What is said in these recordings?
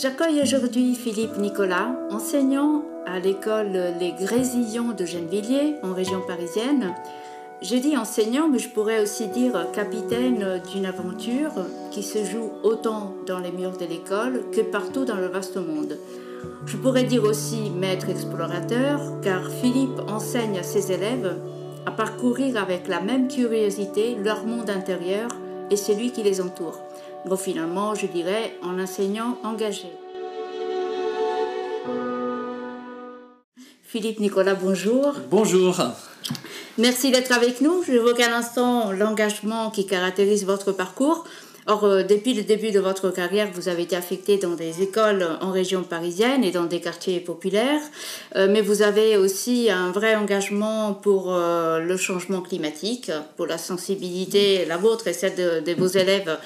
J'accueille aujourd'hui Philippe Nicolas, enseignant à l'école Les Grésillons de Gennevilliers, en région parisienne. J'ai dit enseignant, mais je pourrais aussi dire capitaine d'une aventure qui se joue autant dans les murs de l'école que partout dans le vaste monde. Je pourrais dire aussi maître explorateur, car Philippe enseigne à ses élèves à parcourir avec la même curiosité leur monde intérieur et celui qui les entoure. Bon, finalement, je dirais en enseignant engagé. Philippe Nicolas, bonjour. Bonjour. Merci d'être avec nous. Je J'évoque à l'instant l'engagement qui caractérise votre parcours. Or, euh, depuis le début de votre carrière, vous avez été affecté dans des écoles en région parisienne et dans des quartiers populaires, euh, mais vous avez aussi un vrai engagement pour euh, le changement climatique, pour la sensibilité, la vôtre et celle de vos élèves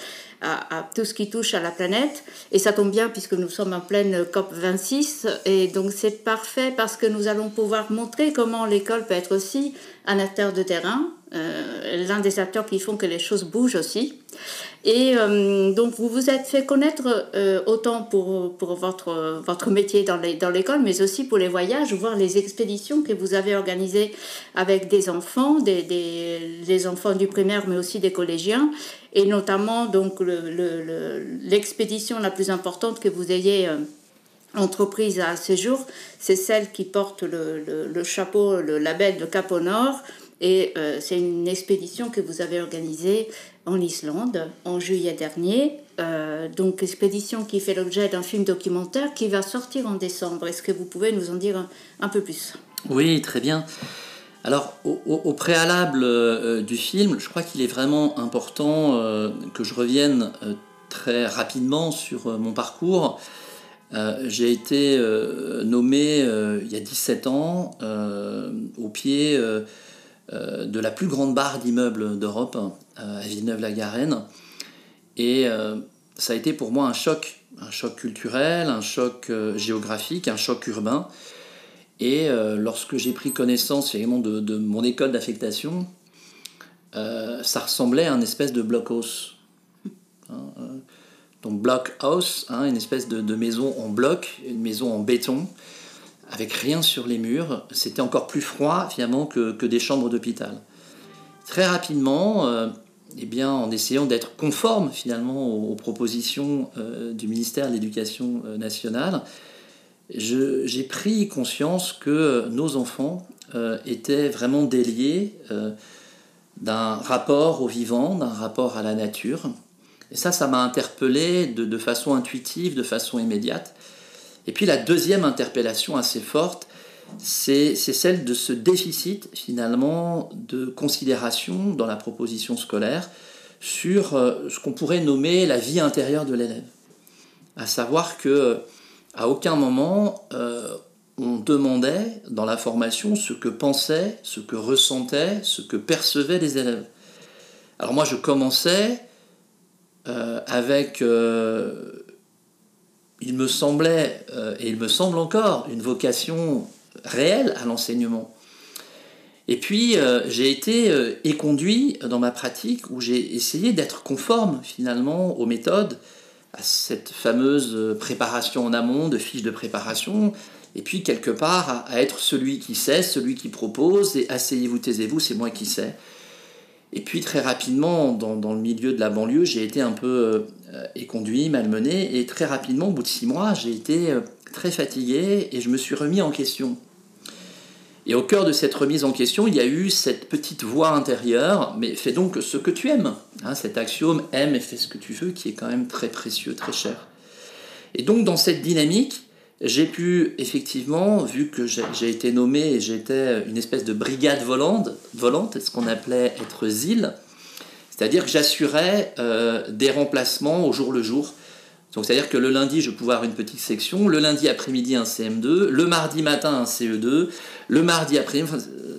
à, tout ce qui touche à la planète. Et ça tombe bien puisque nous sommes en pleine COP 26. Et donc c'est parfait parce que nous allons pouvoir montrer comment l'école peut être aussi un acteur de terrain, euh, l'un des acteurs qui font que les choses bougent aussi. Et euh, donc vous vous êtes fait connaître euh, autant pour, pour votre, votre métier dans l'école, mais aussi pour les voyages, voir les expéditions que vous avez organisées avec des enfants, des, des enfants du primaire, mais aussi des collégiens, et notamment donc l'expédition le, la plus importante que vous ayez entreprise à ce jour, c'est celle qui porte le, le, chapeau, le label de Cap au Nord, et euh, c'est une expédition que vous avez organisée en Islande en juillet dernier. Euh, donc expédition qui fait l'objet d'un film documentaire qui va sortir en décembre. Est-ce que vous pouvez nous en dire un, peu plus? Oui, très bien. Alors au, préalable euh, du film, je crois qu'il est vraiment important que je revienne très rapidement sur mon parcours. J'ai été nommé il y a 17 ans au pied euh, de la plus grande barre d'immeubles d'Europe, euh, à Villeneuve-la-Garenne. Et euh, ça a été pour moi un choc, un choc culturel, un choc géographique, un choc urbain. Et lorsque j'ai pris connaissance de, mon école d'affectation, ça ressemblait à une espèce de blockhouse. Hein, donc blockhouse, hein, une espèce de, maison en bloc, une maison en béton, avec rien sur les murs. C'était encore plus froid finalement que, des chambres d'hôpital. Très rapidement, euh, eh bien, en essayant d'être conforme finalement aux, propositions euh, du ministère de l'Éducation euh, nationale, j'ai pris conscience que nos enfants étaient vraiment déliés d'un rapport au vivant, d'un rapport à la nature. Et ça, ça m'a interpellé de façon intuitive, de façon immédiate. Et puis la deuxième interpellation assez forte, c'est celle de ce déficit finalement de considération dans la proposition scolaire sur euh, ce qu'on pourrait nommer la vie intérieure de l'élève. À savoir que à aucun moment euh, on demandait dans la formation ce que pensaient, ce que ressentaient, ce que percevaient les élèves. Alors moi je commençais euh, avec il me semblait, euh, et il me semble encore, une vocation réelle à l'enseignement. Et puis, euh, j'ai été euh, éconduit dans ma pratique où j'ai essayé d'être conforme finalement aux méthodes, à cette fameuse préparation en amont, de fiches de préparation, et puis quelque part à, être celui qui sait, celui qui propose, et asseyez-vous, taisez-vous, c'est moi qui sais. Et puis très rapidement, dans, le milieu de la banlieue, j'ai été un peu euh, éconduit, malmené, et très rapidement, au bout de six mois, j'ai été euh, très fatigué et je me suis remis en question. Et au cœur de cette remise en question, il y a eu cette petite voix intérieure, mais fais donc ce que tu aimes. Hein, cet axiome aime et fais ce que tu veux, qui est quand même très précieux, très cher. Et donc dans cette dynamique, j'ai pu effectivement, vu que j'ai été nommé et j'étais une espèce de brigade volante, volante ce qu'on appelait être ZIL, c'est-à-dire que j'assurais euh, des remplacements au jour le jour. Donc c'est-à-dire que le lundi, je pouvais avoir une petite section, le lundi après-midi un CM2, le mardi matin un CE2, le mardi après-midi,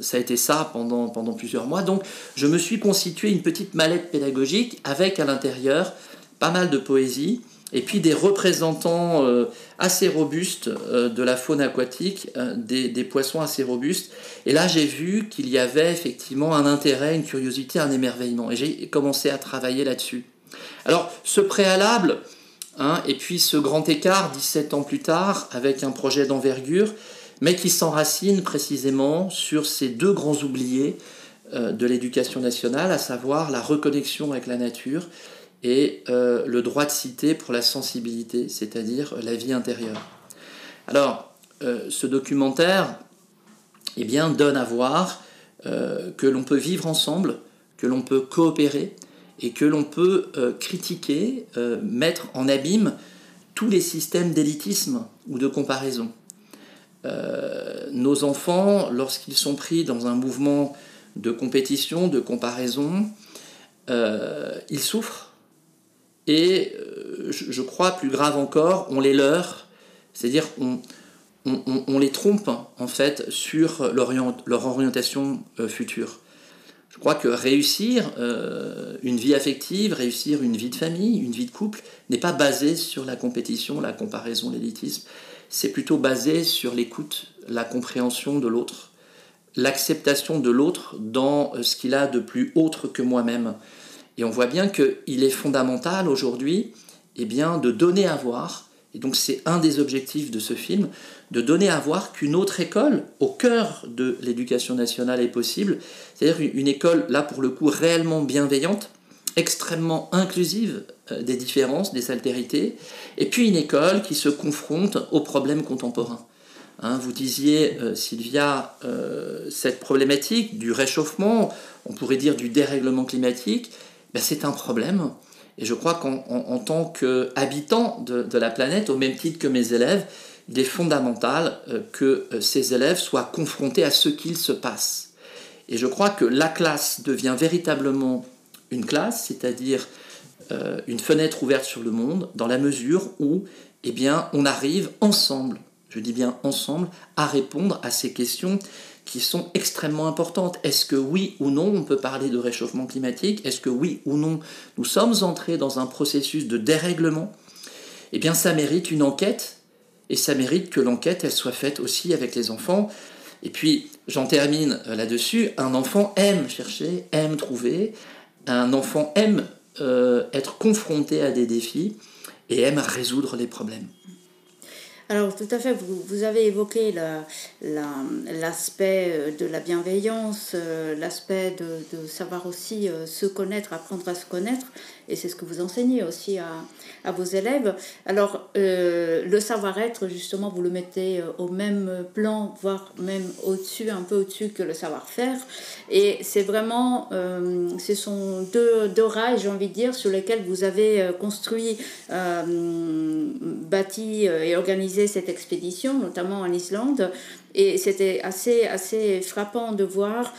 ça a été ça pendant, pendant plusieurs mois. Donc je me suis constitué une petite mallette pédagogique avec à l'intérieur pas mal de poésie, et puis des représentants euh, assez robustes euh, de la faune aquatique, euh, des, poissons assez robustes. Et là, j'ai vu qu'il y avait effectivement un intérêt, une curiosité, un émerveillement. Et j'ai commencé à travailler là-dessus. Alors, ce préalable, Hein, et puis ce grand écart, 17 ans plus tard, avec un projet d'envergure, mais qui s'enracine précisément sur ces deux grands oubliés euh, de l'éducation nationale, à savoir la reconnexion avec la nature et euh, le droit de cité pour la sensibilité, c'est-à-dire la vie intérieure. Alors, euh, ce documentaire eh bien, donne à voir que l'on peut vivre ensemble, que l'on peut coopérer, et que l'on peut euh, critiquer, euh, mettre en abîme tous les systèmes d'élitisme ou de comparaison. Euh, nos enfants, lorsqu'ils sont pris dans un mouvement de compétition, de comparaison, ils souffrent. Et je, crois, plus grave encore, on les leurre, c'est-à-dire on, les trompe en fait sur leur orientation future. Je crois que réussir euh, une vie affective, réussir une vie de famille, une vie de couple, n'est pas basé sur la compétition, la comparaison, l'élitisme. C'est plutôt basé sur l'écoute, la compréhension de l'autre, l'acceptation de l'autre dans euh, ce qu'il a de plus autre que moi-même. Et on voit bien qu'il est fondamental aujourd'hui eh bien, de donner à voir, et donc c'est un des objectifs de ce film, de donner à voir qu'une autre école au cœur de l'éducation nationale est possible, c'est-à-dire une école là pour le coup réellement bienveillante, extrêmement inclusive euh, des différences, des altérités, et puis une école qui se confronte aux problèmes contemporains. Hein, vous disiez, euh, Sylvia, euh, cette problématique du réchauffement, on pourrait dire du dérèglement climatique, ben c'est un problème. Et je crois qu'en tant qu'habitant de, de la planète, au même titre que mes élèves, il est fondamental euh, que euh, ces élèves soient confrontés à ce qu'il se passe. Et je crois que la classe devient véritablement une classe, c'est-à-dire euh, une fenêtre ouverte sur le monde, dans la mesure où eh bien, on arrive ensemble, je dis bien ensemble, à répondre à ces questions qui sont extrêmement importantes. Est-ce que oui ou non on peut parler de réchauffement climatique? Est-ce que oui ou non nous sommes entrés dans un processus de dérèglement? Eh bien ça mérite une enquête et ça mérite que l'enquête elle soit faite aussi avec les enfants. Et puis j'en termine euh, là-dessus, un enfant aime chercher, aime trouver, un enfant aime euh, être confronté à des défis et aime résoudre les problèmes. Alors tout à fait, vous, avez évoqué l'aspect euh, de la bienveillance, l'aspect de, de, savoir aussi se connaître, apprendre à se connaître et c'est ce que vous enseignez aussi à, à vos élèves. Alors, euh, le savoir-être, justement, vous le mettez euh, au même plan, voire même au-dessus, un peu au-dessus que le savoir-faire. Et c'est vraiment, euh, ce sont deux, deux rails, j'ai envie de dire, sur lesquels vous avez construit, bâti et organisé cette expédition, notamment en Islande. Et c'était assez, assez frappant de voir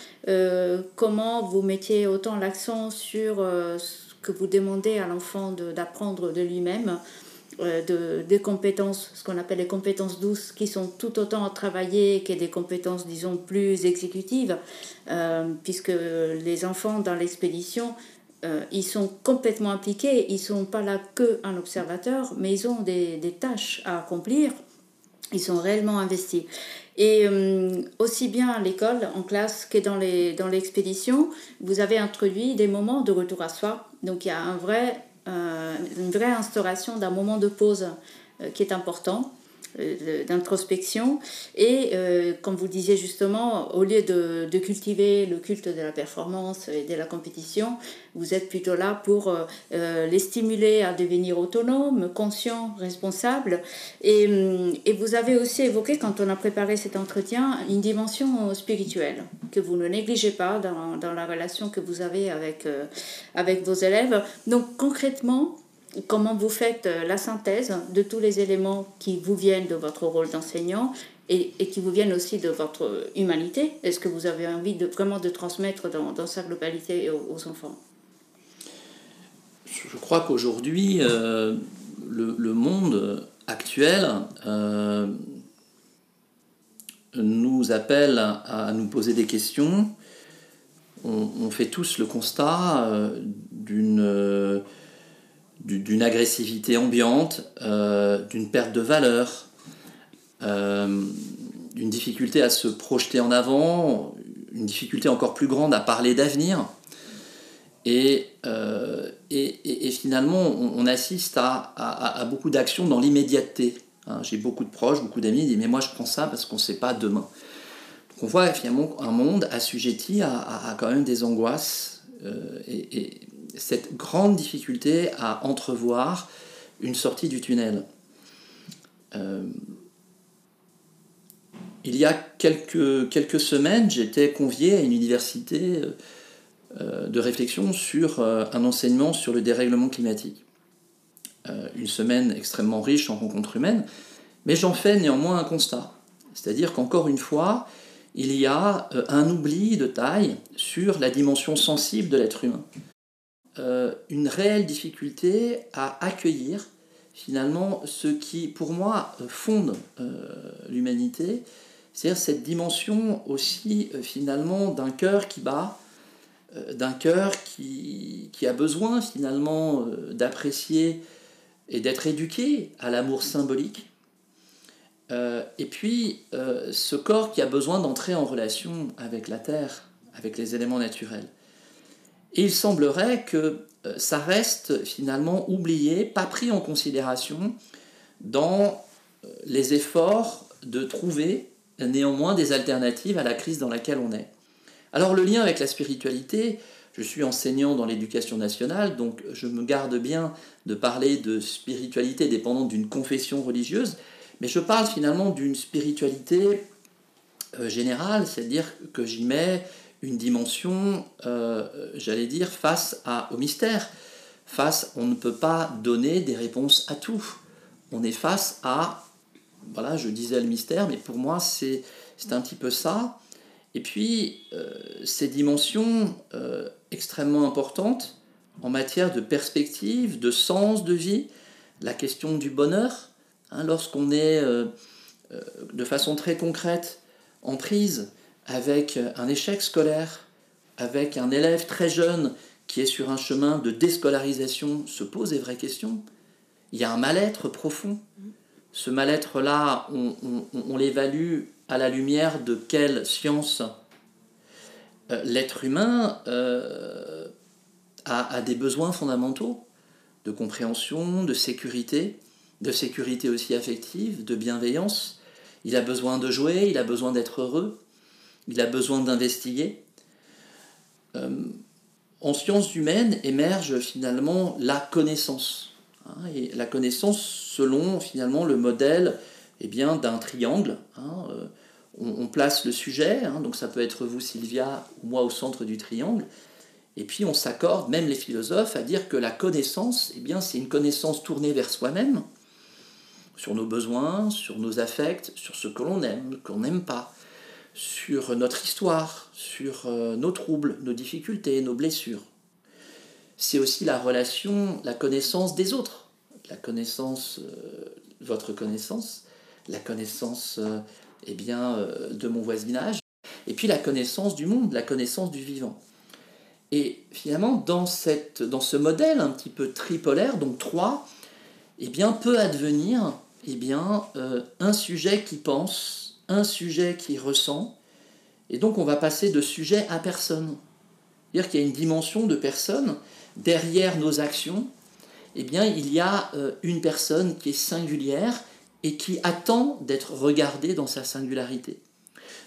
comment vous mettiez autant l'accent sur que vous demandez à l'enfant d'apprendre de, lui-même, euh, de, des compétences, ce qu'on appelle les compétences douces, qui sont tout autant à travailler que des compétences, disons, plus exécutives, euh, puisque les enfants dans l'expédition, euh, ils sont complètement impliqués, ils ne sont pas là qu'un observateur, mais ils ont des, des tâches à accomplir, ils sont réellement investis. Et euh, aussi bien à l'école, en classe, que dans, l'expédition, vous avez introduit des moments de retour à soi. Donc il y a euh, une vraie instauration d'un moment de pause euh, qui est important. Euh, d'introspection. Et euh, comme vous disiez justement, au lieu de, cultiver le culte de la performance et de la compétition, vous êtes plutôt là pour euh, les stimuler à devenir autonomes, conscients, responsables. Et, vous avez aussi évoqué, quand on a préparé cet entretien, une dimension spirituelle que vous ne négligez pas dans, dans la relation que vous avez avec, avec vos élèves. Donc concrètement, comment vous faites euh, la synthèse de tous les éléments qui vous viennent de votre rôle d'enseignant et, qui vous viennent aussi de votre humanité Est-ce que vous avez envie de vraiment de transmettre dans, sa globalité aux, enfants? Je crois qu'aujourd'hui, euh, le, monde actuel euh, nous appelle à, nous poser des questions. On, on fait tous le constat d'une d'une agressivité ambiante, euh, d'une perte de valeur, euh, d'une difficulté à se projeter en avant, une difficulté encore plus grande à parler d'avenir. Et, euh, et, finalement, on, assiste à, à, beaucoup d'actions dans l'immédiateté. Hein, j'ai beaucoup de proches, beaucoup d'amis qui disent Mais moi, je prends ça parce qu'on ne sait pas demain. Donc on voit finalement un monde assujetti à, à quand même des angoisses et, cette grande difficulté à entrevoir une sortie du tunnel. Euh, il y a quelques, semaines, j'étais convié à une université euh, de réflexion sur un enseignement sur le dérèglement climatique. une semaine extrêmement riche en rencontres humaines, mais j'en fais néanmoins un constat. C'est-à-dire qu'encore une fois, il y a euh, un oubli de taille sur la dimension sensible de l'être humain. Euh, une réelle difficulté à accueillir finalement ce qui, pour moi, fonde euh, l'humanité, c'est-à-dire cette dimension aussi finalement d'un cœur qui bat, d'un cœur qui, qui, a besoin finalement d'apprécier et d'être éduqué à l'amour symbolique, euh, et puis, euh, ce corps qui a besoin d'entrer en relation avec la Terre, avec les éléments naturels. Et il semblerait que euh, ça reste finalement oublié, pas pris en considération dans les efforts de trouver néanmoins des alternatives à la crise dans laquelle on est. Alors le lien avec la spiritualité, je suis enseignant dans l'éducation nationale, donc je me garde bien de parler de spiritualité dépendante d'une confession religieuse, mais je parle finalement d'une spiritualité euh, générale, c'est-à-dire que j'y mets une dimension, euh, j'allais dire, face à, au mystère. Face, on ne peut pas donner des réponses à tout. On est face à, voilà, je disais le mystère, mais pour moi c'est un petit peu ça. Et puis, euh, ces dimensions extrêmement importantes en matière de perspective, de sens de vie, la question du bonheur, Hein, lorsqu'on est euh, euh, de façon très concrète en prise avec un échec scolaire, avec un élève très jeune qui est sur un chemin de déscolarisation, se pose des vraies questions. Il y a un mal-être profond. Ce mal-être-là, on, l'évalue à la lumière de quelle science euh, L'être humain a, des besoins fondamentaux de compréhension, de sécurité de sécurité aussi affective, de bienveillance. Il a besoin de jouer, il a besoin d'être heureux, il a besoin d'investiguer. Euh, en sciences humaines émerge finalement la connaissance. Hein, et la connaissance selon finalement le modèle eh bien, d'un triangle. Hein, euh, on, place le sujet, hein, donc ça peut être vous Sylvia ou moi au centre du triangle, et puis on s'accorde, même les philosophes, à dire que la connaissance, eh bien, c'est une connaissance tournée vers soi-même, sur nos besoins, sur nos affects, sur ce que l'on aime, qu'on n'aime pas, sur notre histoire, sur euh, nos troubles, nos difficultés, nos blessures. C'est aussi la relation, la connaissance des autres, la connaissance, euh, votre connaissance, la connaissance euh, eh bien, de mon voisinage, et puis la connaissance du monde, la connaissance du vivant. Et finalement, dans, cette, dans ce modèle un petit peu tripolaire, donc trois, eh bien, peut advenir eh bien, un sujet qui pense, un sujet qui ressent, et donc on va passer de sujet à personne. C'est-à-dire qu'il y a une dimension de personne derrière nos actions, eh bien, il y a euh, une personne qui est singulière et qui attend d'être regardée dans sa singularité.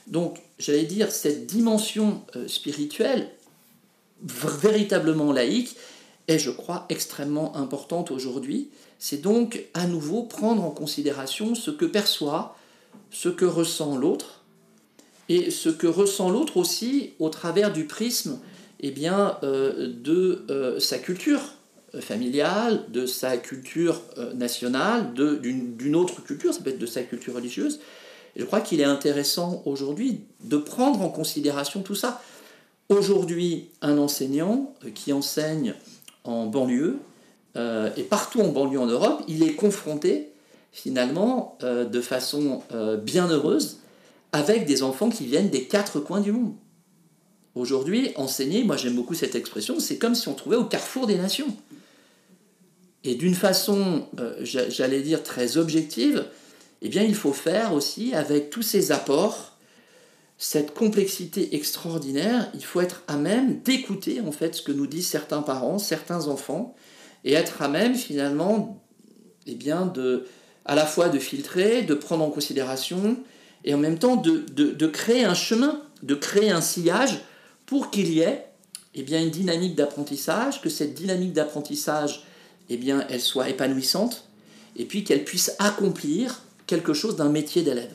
Donc, j'allais dire, cette dimension euh, spirituelle, véritablement laïque, est, je crois, extrêmement importante aujourd'hui. C'est donc à nouveau prendre en considération ce que perçoit, ce que ressent l'autre, et ce que ressent l'autre aussi au travers du prisme eh bien, euh, de euh, sa culture familiale, de sa culture euh, nationale, d'une autre culture, ça peut être de sa culture religieuse. Je crois qu'il est intéressant aujourd'hui de prendre en considération tout ça. Aujourd'hui, un enseignant qui enseigne en banlieue, et partout en banlieue en Europe, il est confronté finalement euh, de façon euh, bien heureuse avec des enfants qui viennent des quatre coins du monde. Aujourd'hui, enseigner, moi j'aime beaucoup cette expression, c'est comme si on trouvait au carrefour des nations. Et d'une façon, j'allais dire, très objective, eh bien il faut faire aussi avec tous ces apports cette complexité extraordinaire, il faut être à même d'écouter en fait ce que nous disent certains parents, certains enfants, et être à même finalement, eh bien, de, à la fois de filtrer, de prendre en considération, et en même temps de, de, créer un chemin, de créer un sillage pour qu'il y ait eh bien, une dynamique d'apprentissage, que cette dynamique d'apprentissage, eh bien, elle soit épanouissante, et puis qu'elle puisse accomplir quelque chose d'un métier d'élève.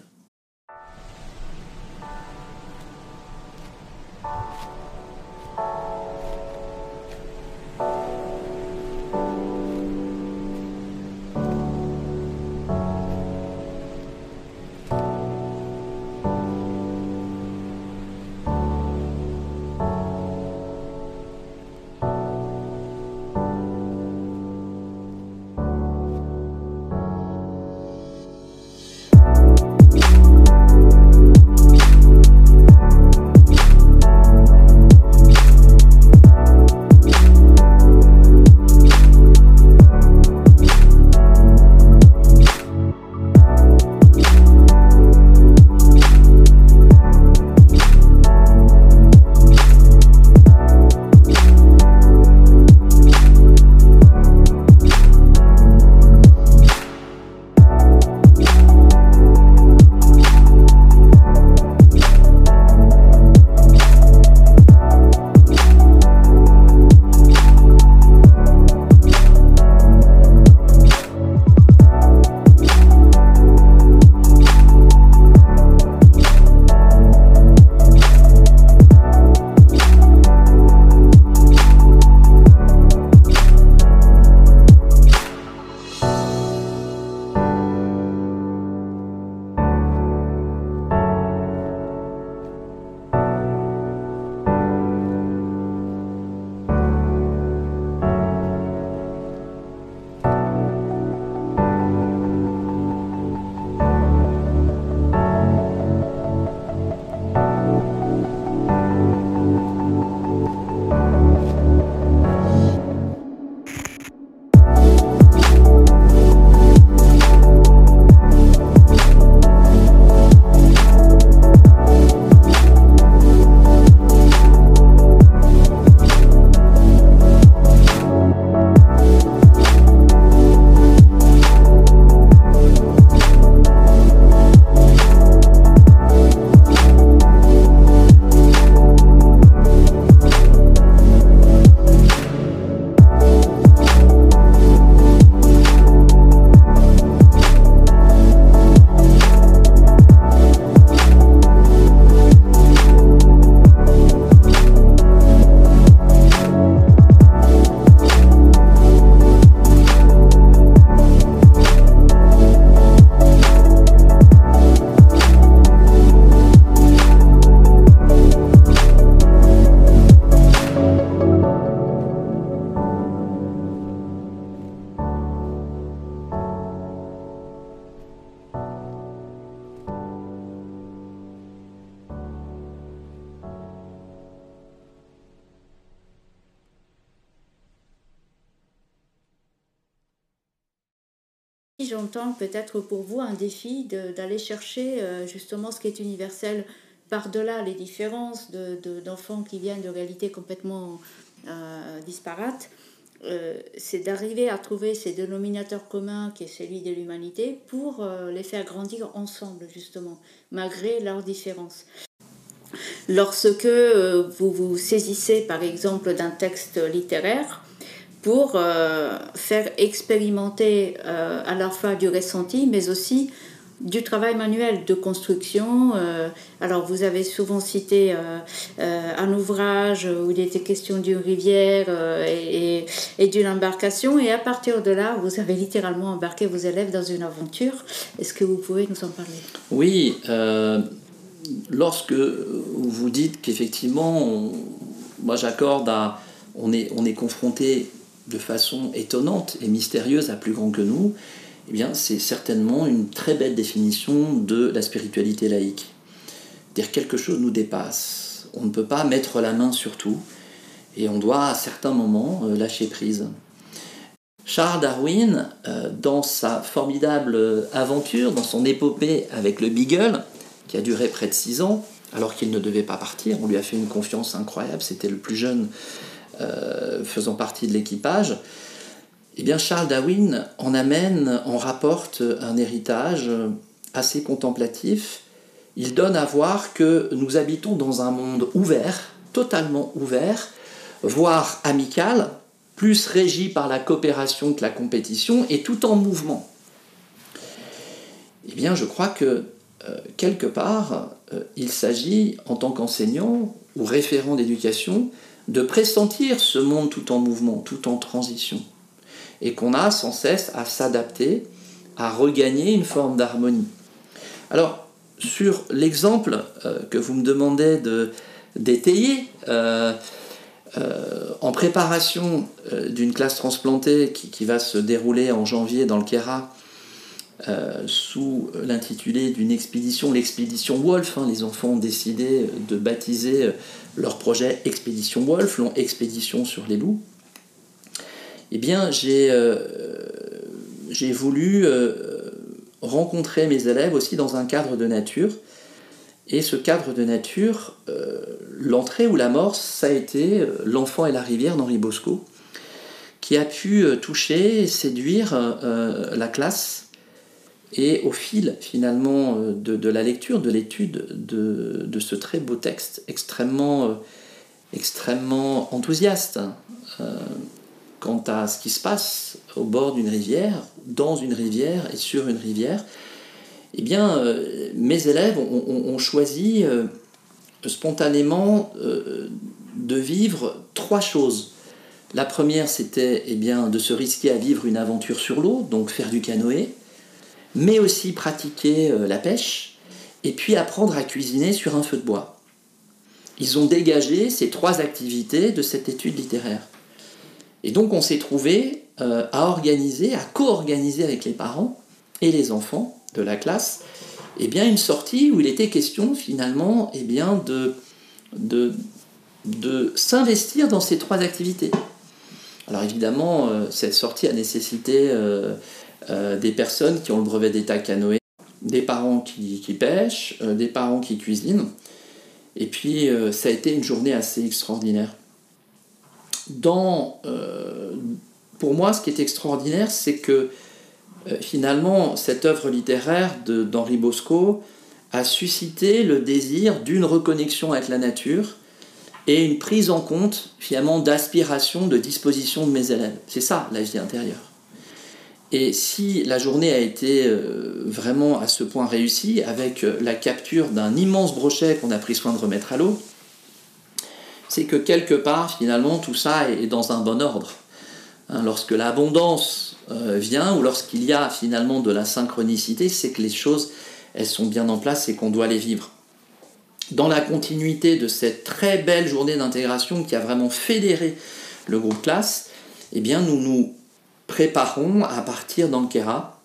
Peut-être pour vous un défi d'aller chercher euh, justement ce qui est universel par-delà les différences d'enfants de, qui viennent de réalités complètement euh, disparates. Euh, c'est d'arriver à trouver ces dénominateurs communs qui est celui de l'humanité pour les faire grandir ensemble justement, malgré leurs différences. Lorsque vous vous saisissez par exemple d'un texte littéraire, pour euh, faire expérimenter euh, à la fois du ressenti, mais aussi du travail manuel de construction. Euh, alors, vous avez souvent cité un ouvrage où il était question d'une rivière et, et d'une embarcation, et à partir de là, vous avez littéralement embarqué vos élèves dans une aventure. Est-ce que vous pouvez nous en parler? Oui. lorsque vous dites qu'effectivement, moi j'accorde à. On est, on est confronté de façon étonnante et mystérieuse à plus grand que nous, eh bien, c'est certainement une très belle définition de la spiritualité laïque. Dire quelque chose nous dépasse. On ne peut pas mettre la main sur tout et on doit à certains moments euh, lâcher prise. Charles Darwin, euh, dans sa formidable aventure, dans son épopée avec le Beagle, qui a duré près de six ans, alors qu'il ne devait pas partir. On lui a fait une confiance incroyable, c'était le plus jeune euh, faisant partie de l'équipage. Eh bien, Charles Darwin en amène, en rapporte un héritage assez contemplatif. Il donne à voir que nous habitons dans un monde ouvert, totalement ouvert, voire amical, plus régi par la coopération que la compétition, et tout en mouvement. Eh bien, je crois que euh, quelque part, euh, il s'agit, en tant qu'enseignant ou référent d'éducation, de pressentir ce monde tout en mouvement, tout en transition, et qu'on a sans cesse à s'adapter, à regagner une forme d'harmonie. Alors, sur l'exemple euh, que vous me demandez d'étayer, en préparation d'une classe transplantée qui, qui, va se dérouler en janvier dans le Kera, euh, sous l'intitulé d'une expédition, l'expédition Wolf. Hein. les enfants ont décidé de baptiser leur projet Expédition Wolf, l'ont Expédition sur les loups. Eh bien, j'ai euh, voulu euh, rencontrer mes élèves aussi dans un cadre de nature. Et ce cadre de nature, l'entrée ou l'amorce, ça a été L'enfant et la rivière d'Henri Bosco, qui a pu toucher, séduire la classe et au fil finalement euh, de, la lecture, de l'étude de, ce très beau texte, extrêmement, euh, extrêmement enthousiaste euh, quant à ce qui se passe au bord d'une rivière, dans une rivière et sur une rivière, eh bien, mes élèves ont, choisi spontanément de vivre trois choses. La première, c'était eh bien, de se risquer à vivre une aventure sur l'eau, donc faire du canoë mais aussi pratiquer euh, la pêche, et puis apprendre à cuisiner sur un feu de bois. Ils ont dégagé ces trois activités de cette étude littéraire. Et donc on s'est trouvé euh, à organiser, à co-organiser avec les parents et les enfants de la classe, eh bien une sortie où il était question finalement eh bien de, de, de s'investir dans ces trois activités. Alors évidemment, euh, cette sortie a nécessité des personnes qui ont le brevet d'état canoë, des parents qui, pêchent, euh, des parents qui cuisinent. Et puis, euh, ça a été une journée assez extraordinaire. Pour moi, ce qui est extraordinaire, c'est que finalement, cette œuvre littéraire d'Henri Bosco a suscité le désir d'une reconnexion avec la nature et une prise en compte finalement d'aspiration, de disposition de mes élèves. C'est ça la vie intérieure. Et si la journée a été euh, vraiment à ce point réussie, avec euh, la capture d'un immense brochet qu'on a pris soin de remettre à l'eau, c'est que quelque part, finalement, tout ça est dans un bon ordre. Hein, lorsque l'abondance euh, vient, ou lorsqu'il y a finalement de la synchronicité, c'est que les choses, elles sont bien en place et qu'on doit les vivre. Dans la continuité de cette très belle journée d'intégration qui a vraiment fédéré le groupe classe, eh bien, nous nous préparons à partir d'Ankara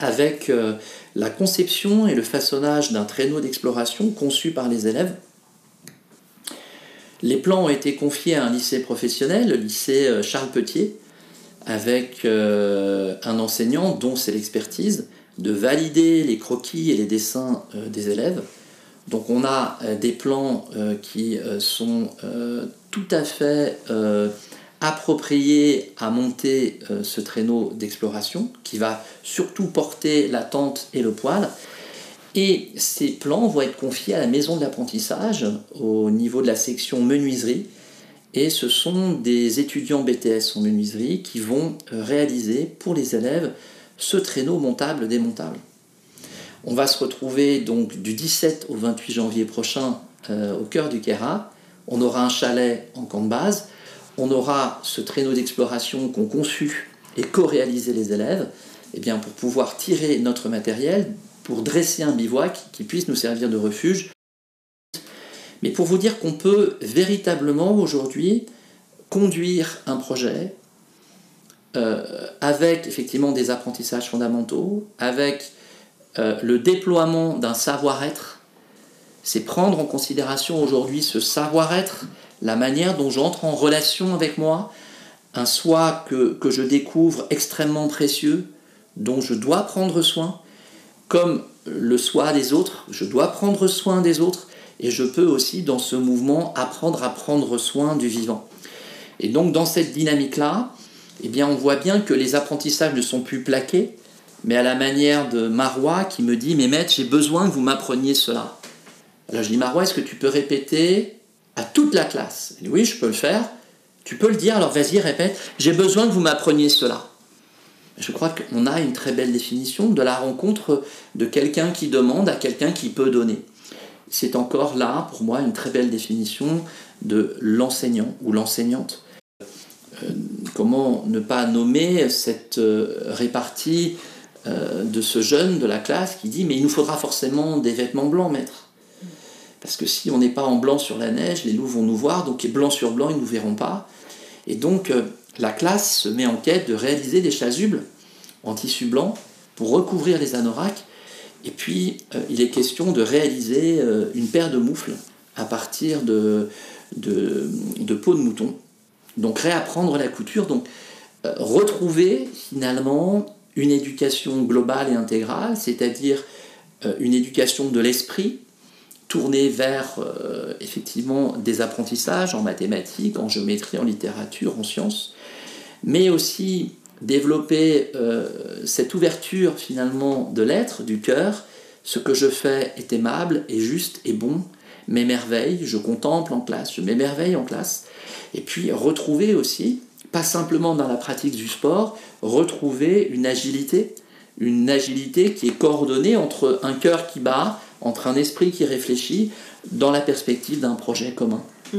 avec euh, la conception et le façonnage d'un traîneau d'exploration conçu par les élèves. Les plans ont été confiés à un lycée professionnel, le lycée euh, Charles Petier, avec euh, un enseignant dont c'est l'expertise de valider les croquis et les dessins des élèves. Donc on a des plans qui sont tout à fait approprié à monter euh, ce traîneau d'exploration qui va surtout porter la tente et le poêle. Et ces plans vont être confiés à la maison de l'apprentissage au niveau de la section menuiserie. Et ce sont des étudiants BTS en menuiserie qui vont euh, réaliser pour les élèves ce traîneau montable démontable. On va se retrouver donc du 17 au 28 janvier prochain euh, au cœur du Kera. On aura un chalet en camp de base on aura ce traîneau d'exploration qu'ont conçu et co-réalisé les élèves, eh bien pour pouvoir tirer notre matériel, pour dresser un bivouac qui puisse nous servir de refuge. Mais pour vous dire qu'on peut véritablement aujourd'hui conduire un projet euh, avec effectivement des apprentissages fondamentaux, avec euh, le déploiement d'un savoir-être, c'est prendre en considération aujourd'hui ce savoir-être la manière dont j'entre en relation avec moi, un soi que, je découvre extrêmement précieux, dont je dois prendre soin, comme le soi des autres, je dois prendre soin des autres, et je peux aussi, dans ce mouvement, apprendre à prendre soin du vivant. Et donc, dans cette dynamique-là, eh bien, on voit bien que les apprentissages ne sont plus plaqués, mais à la manière de Marois qui me dit Mais maître, j'ai besoin que vous m'appreniez cela. Alors je dis Marois, est-ce que tu peux répéter à toute la classe Oui, je peux le faire. Tu peux le dire, alors vas-y, répète J'ai besoin que vous m'appreniez cela. Je crois qu'on a une très belle définition de la rencontre de quelqu'un qui demande à quelqu'un qui peut donner. C'est encore là, pour moi, une très belle définition de l'enseignant ou l'enseignante. Euh, comment ne pas nommer cette euh, répartie euh, de ce jeune de la classe qui dit mais il nous faudra forcément des vêtements blancs, maître. Parce que si on n'est pas en blanc sur la neige, les loups vont nous voir, donc blanc sur blanc, ils ne nous verront pas. Et donc la classe se met en quête de réaliser des chasubles en tissu blanc pour recouvrir les anoraks. Et puis il est question de réaliser une paire de moufles à partir de, de, de peau de mouton. Donc réapprendre la couture, donc euh, retrouver finalement une éducation globale et intégrale, c'est-à-dire euh, une éducation de l'esprit tournée vers euh, effectivement des apprentissages en mathématiques, en géométrie, en littérature, en sciences, mais aussi développer cette ouverture finalement de l'être, du cœur, ce que je fais est aimable, est juste, est bon, m'émerveille, je contemple en classe, je m'émerveille en classe, et puis retrouver aussi, pas simplement dans la pratique du sport, retrouver une agilité, une agilité qui est coordonnée entre un cœur qui bat, entre un esprit qui réfléchit, dans la perspective d'un projet commun. Mm.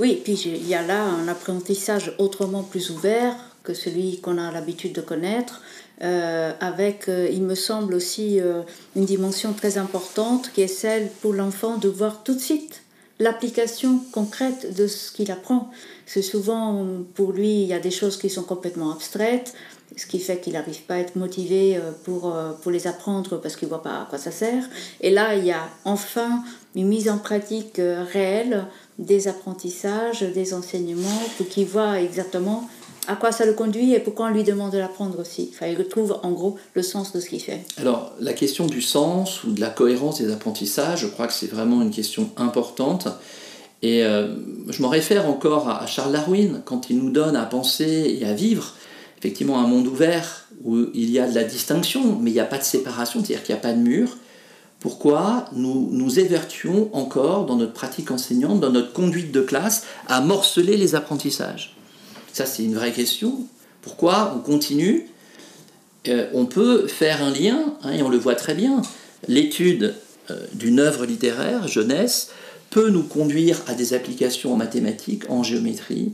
Oui, puis il y a là un apprentissage autrement plus ouvert que celui qu'on a l'habitude de connaître, euh, avec, euh, il me semble aussi, euh, une dimension très importante qui est celle pour l'enfant de voir tout de suite l'application concrète de ce qu'il apprend. C'est souvent, pour lui, il y a des choses qui sont complètement abstraites, ce qui fait qu'il n'arrive pas à être motivé pour, pour les apprendre parce qu'il ne voit pas à quoi ça sert. Et là, il y a enfin une mise en pratique réelle des apprentissages, des enseignements, pour qu'il voit exactement à quoi ça le conduit et pourquoi on lui demande de l'apprendre aussi. Enfin, il retrouve en gros le sens de ce qu'il fait. Alors, la question du sens ou de la cohérence des apprentissages, je crois que c'est vraiment une question importante. Et euh, je m'en réfère encore à Charles Darwin, quand il nous donne à penser et à vivre effectivement un monde ouvert où il y a de la distinction, mais il n'y a pas de séparation, c'est-à-dire qu'il n'y a pas de mur. Pourquoi nous nous évertuons encore dans notre pratique enseignante, dans notre conduite de classe, à morceler les apprentissages? Ça, c'est une vraie question. Pourquoi on continue? Euh, On peut faire un lien, hein, et on le voit très bien. L'étude euh, d'une œuvre littéraire, jeunesse, peut nous conduire à des applications en mathématiques, en géométrie,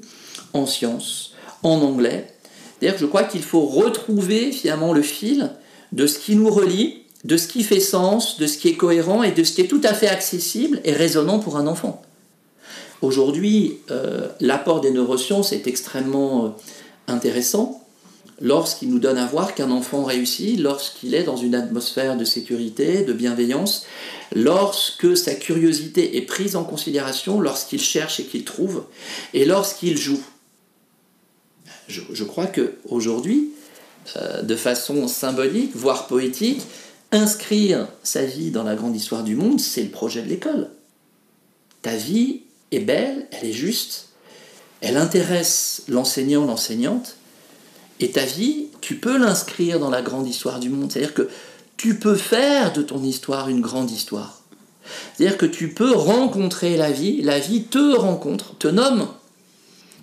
en sciences, en anglais. Je crois qu'il faut retrouver finalement le fil de ce qui nous relie, de ce qui fait sens, de ce qui est cohérent et de ce qui est tout à fait accessible et résonnant pour un enfant. Aujourd'hui, euh, l'apport des neurosciences est extrêmement euh, intéressant lorsqu'il nous donne à voir qu'un enfant réussit, lorsqu'il est dans une atmosphère de sécurité, de bienveillance, lorsque sa curiosité est prise en considération, lorsqu'il cherche et qu'il trouve, et lorsqu'il joue. Je, crois qu'aujourd'hui, euh, de façon symbolique, voire poétique, inscrire sa vie dans la grande histoire du monde, c'est le projet de l'école. Ta vie est belle, elle est juste, elle intéresse l'enseignant, l'enseignante, et ta vie, tu peux l'inscrire dans la grande histoire du monde. C'est-à-dire que tu peux faire de ton histoire une grande histoire. C'est-à-dire que tu peux rencontrer la vie, la vie te rencontre, te nomme.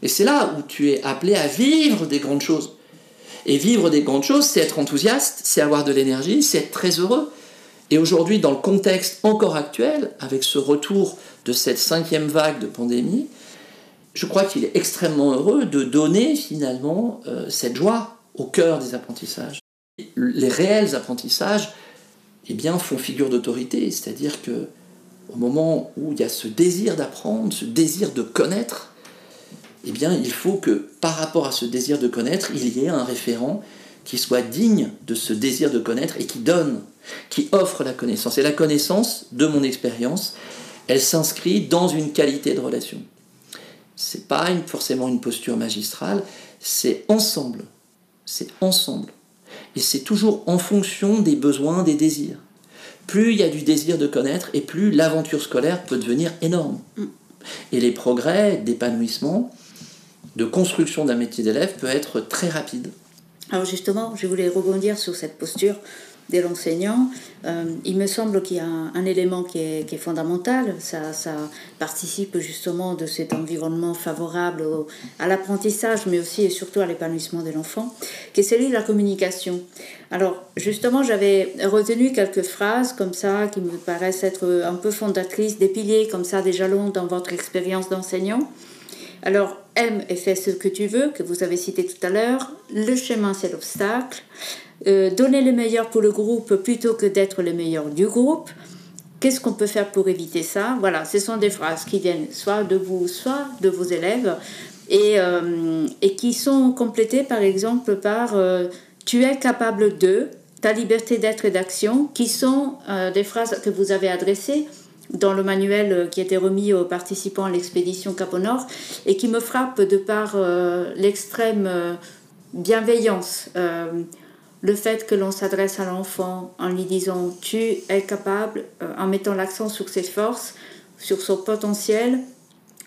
Et c'est là où tu es appelé à vivre des grandes choses. Et vivre des grandes choses, c'est être enthousiaste, c'est avoir de l'énergie, c'est être très heureux. Et aujourd'hui, dans le contexte encore actuel, avec ce retour de cette cinquième vague de pandémie, je crois qu'il est extrêmement heureux de donner finalement euh, cette joie au cœur des apprentissages. Les réels apprentissages eh bien, font figure d'autorité, c'est-à-dire que au moment où il y a ce désir d'apprendre, ce désir de connaître, eh bien, il faut que par rapport à ce désir de connaître, il y ait un référent qui soit digne de ce désir de connaître et qui donne, qui offre la connaissance. Et la connaissance, de mon expérience, elle s'inscrit dans une qualité de relation. C'est pas forcément une posture magistrale, c'est ensemble. C'est ensemble. Et c'est toujours en fonction des besoins, des désirs. plus il y a du désir de connaître et plus l'aventure scolaire peut devenir énorme. Mm. Et les progrès d'épanouissement, de construction d'un métier d'élève peut être très rapide. Alors justement, je voulais rebondir sur cette posture de l'enseignant. Euh, il me semble qu'il y a un, élément qui est, fondamental. Ça, ça, participe justement de cet environnement favorable à l'apprentissage, mais aussi et surtout à l'épanouissement de l'enfant, qui est celui de la communication. Alors justement, j'avais retenu quelques phrases comme ça qui me paraissent être un peu fondatrices, des piliers comme ça, des jalons dans votre expérience d'enseignant. Alors, aime et fais ce que tu veux, que vous avez cité tout à l'heure. Le chemin, c'est l'obstacle. Euh, donner le meilleur pour le groupe plutôt que d'être le meilleur du groupe. Qu'est-ce qu'on peut faire pour éviter ça? Voilà, ce sont des phrases qui viennent soit de vous, soit de vos élèves, et, euh, et qui sont complétées par exemple par euh, tu es capable de, ta liberté d'être et d'action, qui sont des phrases que vous avez adressées dans le manuel qui a été remis aux participants à l'expédition Cap au Nord et qui me frappe de par l'extrême bienveillance le fait que l'on s'adresse à l'enfant en lui disant tu es capable, euh, en mettant l'accent sur ses forces, sur son potentiel,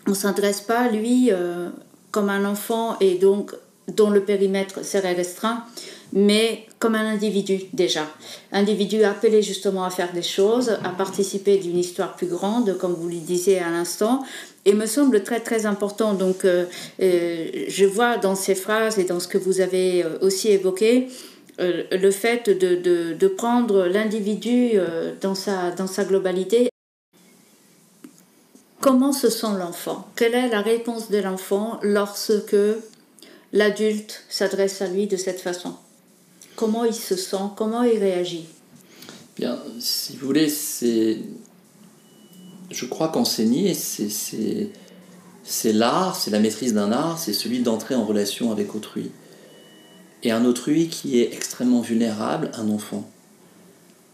on ne s'adresse pas à lui euh, comme un enfant et donc dont le périmètre serait restreint, mais comme un individu déjà. Individu appelé justement à faire des choses, à participer d'une histoire plus grande, comme vous le disiez à l'instant, et me semble très très important. Donc euh, je vois dans ces phrases et dans ce que vous avez aussi évoqué, euh, le fait de, prendre l'individu euh, dans sa, dans sa globalité. Comment se sent l'enfant? Quelle est la réponse de l'enfant lorsque l'adulte s'adresse à lui de cette façon? Comment il se sent Comment il réagit Bien, si vous voulez, c'est. Je crois qu'enseigner, c'est l'art, c'est la maîtrise d'un art, c'est celui d'entrer en relation avec autrui et un autrui qui est extrêmement vulnérable, un enfant.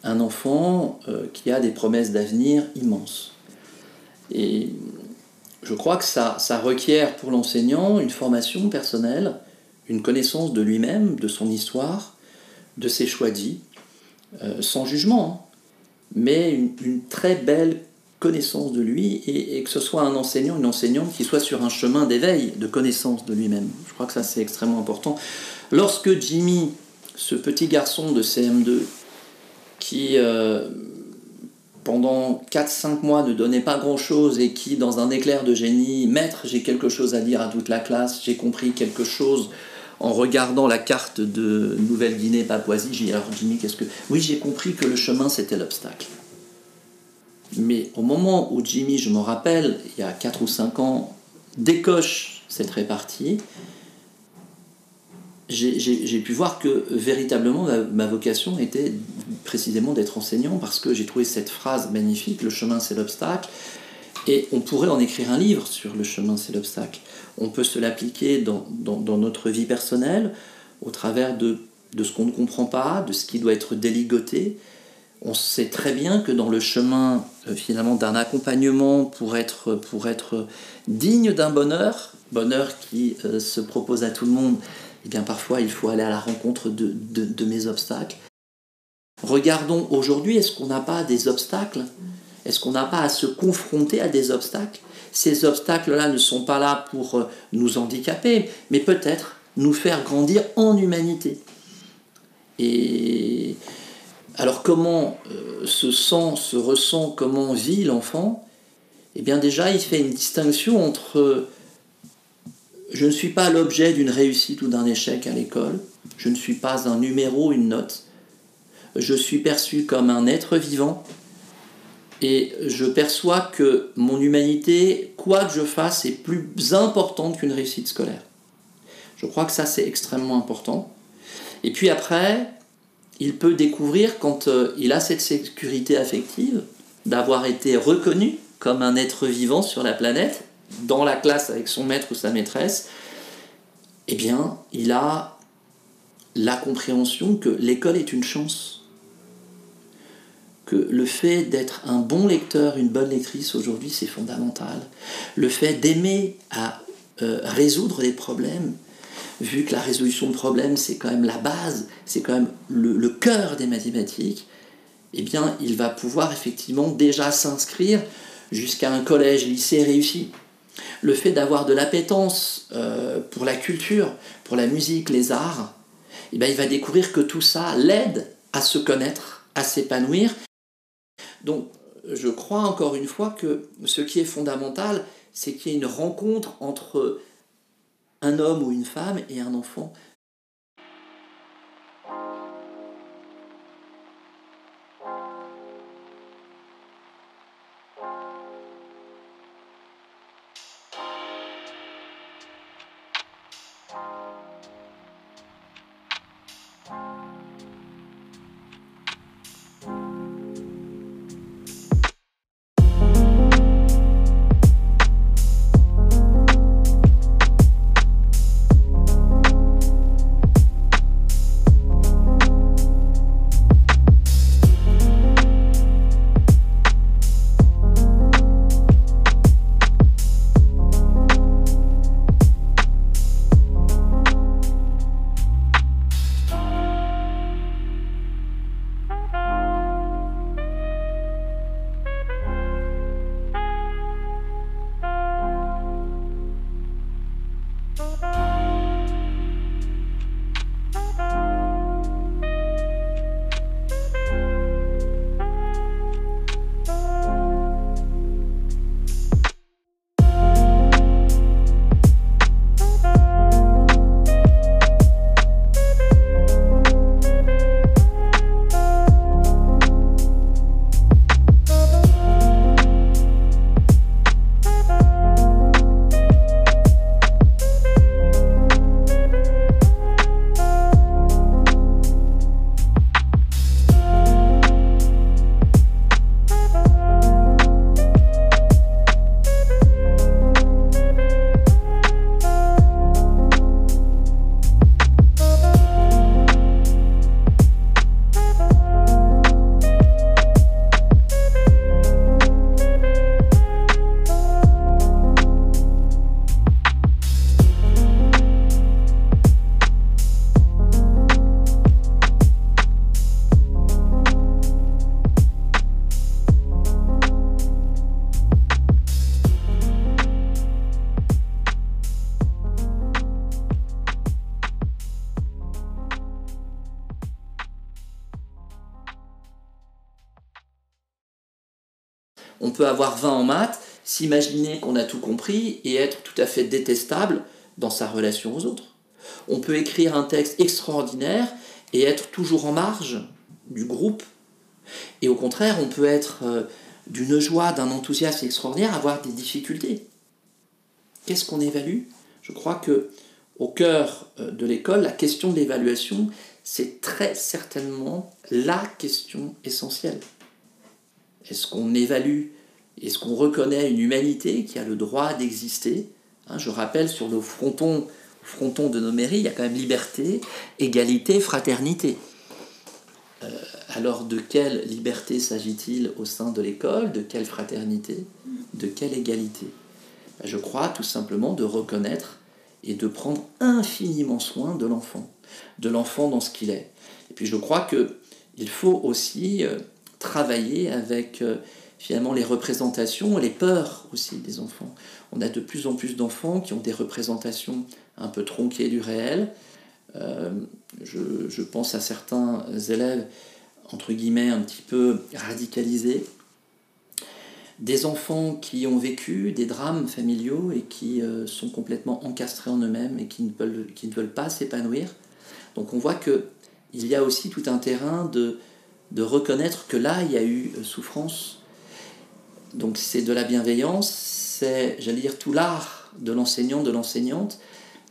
Un enfant euh, qui a des promesses d'avenir immenses. Et je crois que ça, ça requiert pour l'enseignant une formation personnelle, une connaissance de lui-même, de son histoire, de ses choix vie, euh, sans jugement, hein. mais une, très belle connaissance de lui et, et, que ce soit un enseignant, une enseignante qui soit sur un chemin d'éveil, de connaissance de lui-même. Je crois que ça c'est extrêmement important. Lorsque Jimmy, ce petit garçon de CM2, qui euh, pendant 4-5 mois ne donnait pas grand-chose et qui, dans un éclair de génie, Maître, j'ai quelque chose à dire à toute la classe, j'ai compris quelque chose en regardant la carte de Nouvelle-Guinée, Papouasie, j'ai dit alors Jimmy, qu'est-ce que... Oui, j'ai compris que le chemin, c'était l'obstacle. Mais au moment où Jimmy, je me rappelle, il y a 4 ou 5 ans, décoche cette répartie, j'ai pu voir que véritablement ma, vocation était précisément d'être enseignant parce que j'ai trouvé cette phrase magnifique, le chemin c'est l'obstacle, et on pourrait en écrire un livre sur le chemin c'est l'obstacle. On peut se l'appliquer dans, dans, notre vie personnelle au travers de, de ce qu'on ne comprend pas, de ce qui doit être déligoté. On sait très bien que dans le chemin euh, finalement d'un accompagnement pour être, pour être digne d'un bonheur, bonheur qui euh, se propose à tout le monde, eh bien parfois il faut aller à la rencontre de, mes obstacles. Regardons aujourd'hui, est-ce qu'on n'a pas des obstacles Est-ce qu'on n'a pas à se confronter à des obstacles? Ces obstacles-là ne sont pas là pour euh, nous handicaper, mais peut-être nous faire grandir en humanité. Et alors comment euh, se sent, se ressent, comment vit l'enfant? Eh bien déjà, il fait une distinction entre je ne suis pas l'objet d'une réussite ou d'un échec à l'école. Je ne suis pas un numéro, une note. Je suis perçu comme un être vivant et je perçois que mon humanité, quoi que je fasse, est plus importante qu'une réussite scolaire. Je crois que ça, c'est extrêmement important. Et puis après, il peut découvrir, quand euh, il a cette sécurité affective, d'avoir été reconnu comme un être vivant sur la planète, dans la classe avec son maître ou sa maîtresse, eh bien, il a la compréhension que l'école est une chance. Que le fait d'être un bon lecteur, une bonne lectrice aujourd'hui, c'est fondamental. Le fait d'aimer à euh, résoudre des problèmes, vu que la résolution de problèmes, c'est quand même la base, c'est quand même le, cœur des mathématiques, eh bien, il va pouvoir effectivement déjà s'inscrire jusqu'à un collège, lycée réussi. Le fait d'avoir de l'appétence euh, pour la culture, pour la musique, les arts, eh bien, il va découvrir que tout ça l'aide à se connaître, à s'épanouir. Donc, je crois encore une fois que ce qui est fondamental, c'est qu'il y ait une rencontre entre un homme ou une femme et un enfant. Avoir 20 en maths, s'imaginer qu'on a tout compris et être tout à fait détestable dans sa relation aux autres. On peut écrire un texte extraordinaire et être toujours en marge du groupe. Et au contraire, on peut être euh, d'une joie, d'un enthousiasme extraordinaire, avoir des difficultés. Qu'est-ce qu'on évalue? Je crois que au cœur euh, de l'école, la question de l'évaluation, c'est très certainement la question essentielle. Est-ce qu'on évalue Est-ce qu'on reconnaît une humanité qui a le droit d'exister hein, Je rappelle, sur nos frontons, frontons de nos mairies, il y a quand même liberté, égalité, fraternité. Euh, alors de quelle liberté s'agit-il au sein de l'école? De quelle fraternité? De quelle égalité? Ben, Je crois tout simplement de reconnaître et de prendre infiniment soin de l'enfant, de l'enfant dans ce qu'il est. Et puis je crois que il faut aussi euh, travailler avec euh, finalement les représentations, les peurs aussi des enfants. On a de plus en plus d'enfants qui ont des représentations un peu tronquées du réel. Euh, je, pense à certains élèves, entre guillemets, un petit peu radicalisés. Des enfants qui ont vécu des drames familiaux et qui euh, sont complètement encastrés en eux-mêmes et qui ne veulent, pas s'épanouir. Donc on voit qu'il y a aussi tout un terrain de, de reconnaître que là, il y a eu euh, souffrance. Donc c'est de la bienveillance, c'est, j'allais dire, tout l'art de l'enseignant, de l'enseignante,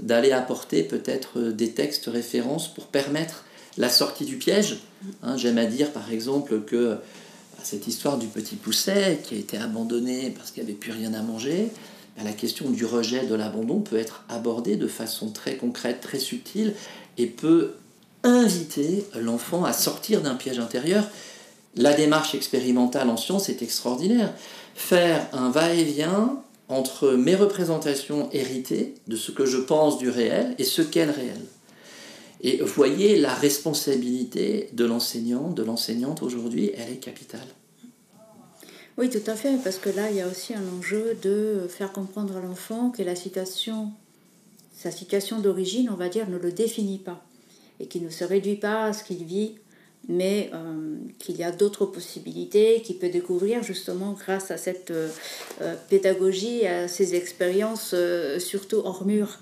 d'aller apporter peut-être des textes références pour permettre la sortie du piège. Hein, j'aime à dire par exemple que bah, cette histoire du petit pousset qui a été abandonné parce qu'il n'y avait plus rien à manger, bah, la question du rejet, de l'abandon peut être abordée de façon très concrète, très subtile et peut inviter l'enfant à sortir d'un piège intérieur. La démarche expérimentale en science est extraordinaire. Faire un va-et-vient entre mes représentations héritées de ce que je pense du réel et ce qu'est le réel. Et voyez, la responsabilité de l'enseignant, de l'enseignante aujourd'hui, elle est capitale. Oui, tout à fait, parce que là, il y a aussi un enjeu de faire comprendre à l'enfant que sa situation d'origine, on va dire, ne le définit pas et qu'il ne se réduit pas à ce qu'il vit mais euh, qu'il y a d'autres possibilités qu'il peut découvrir justement grâce à cette euh, euh, pédagogie, à ces expériences, surtout hors mur.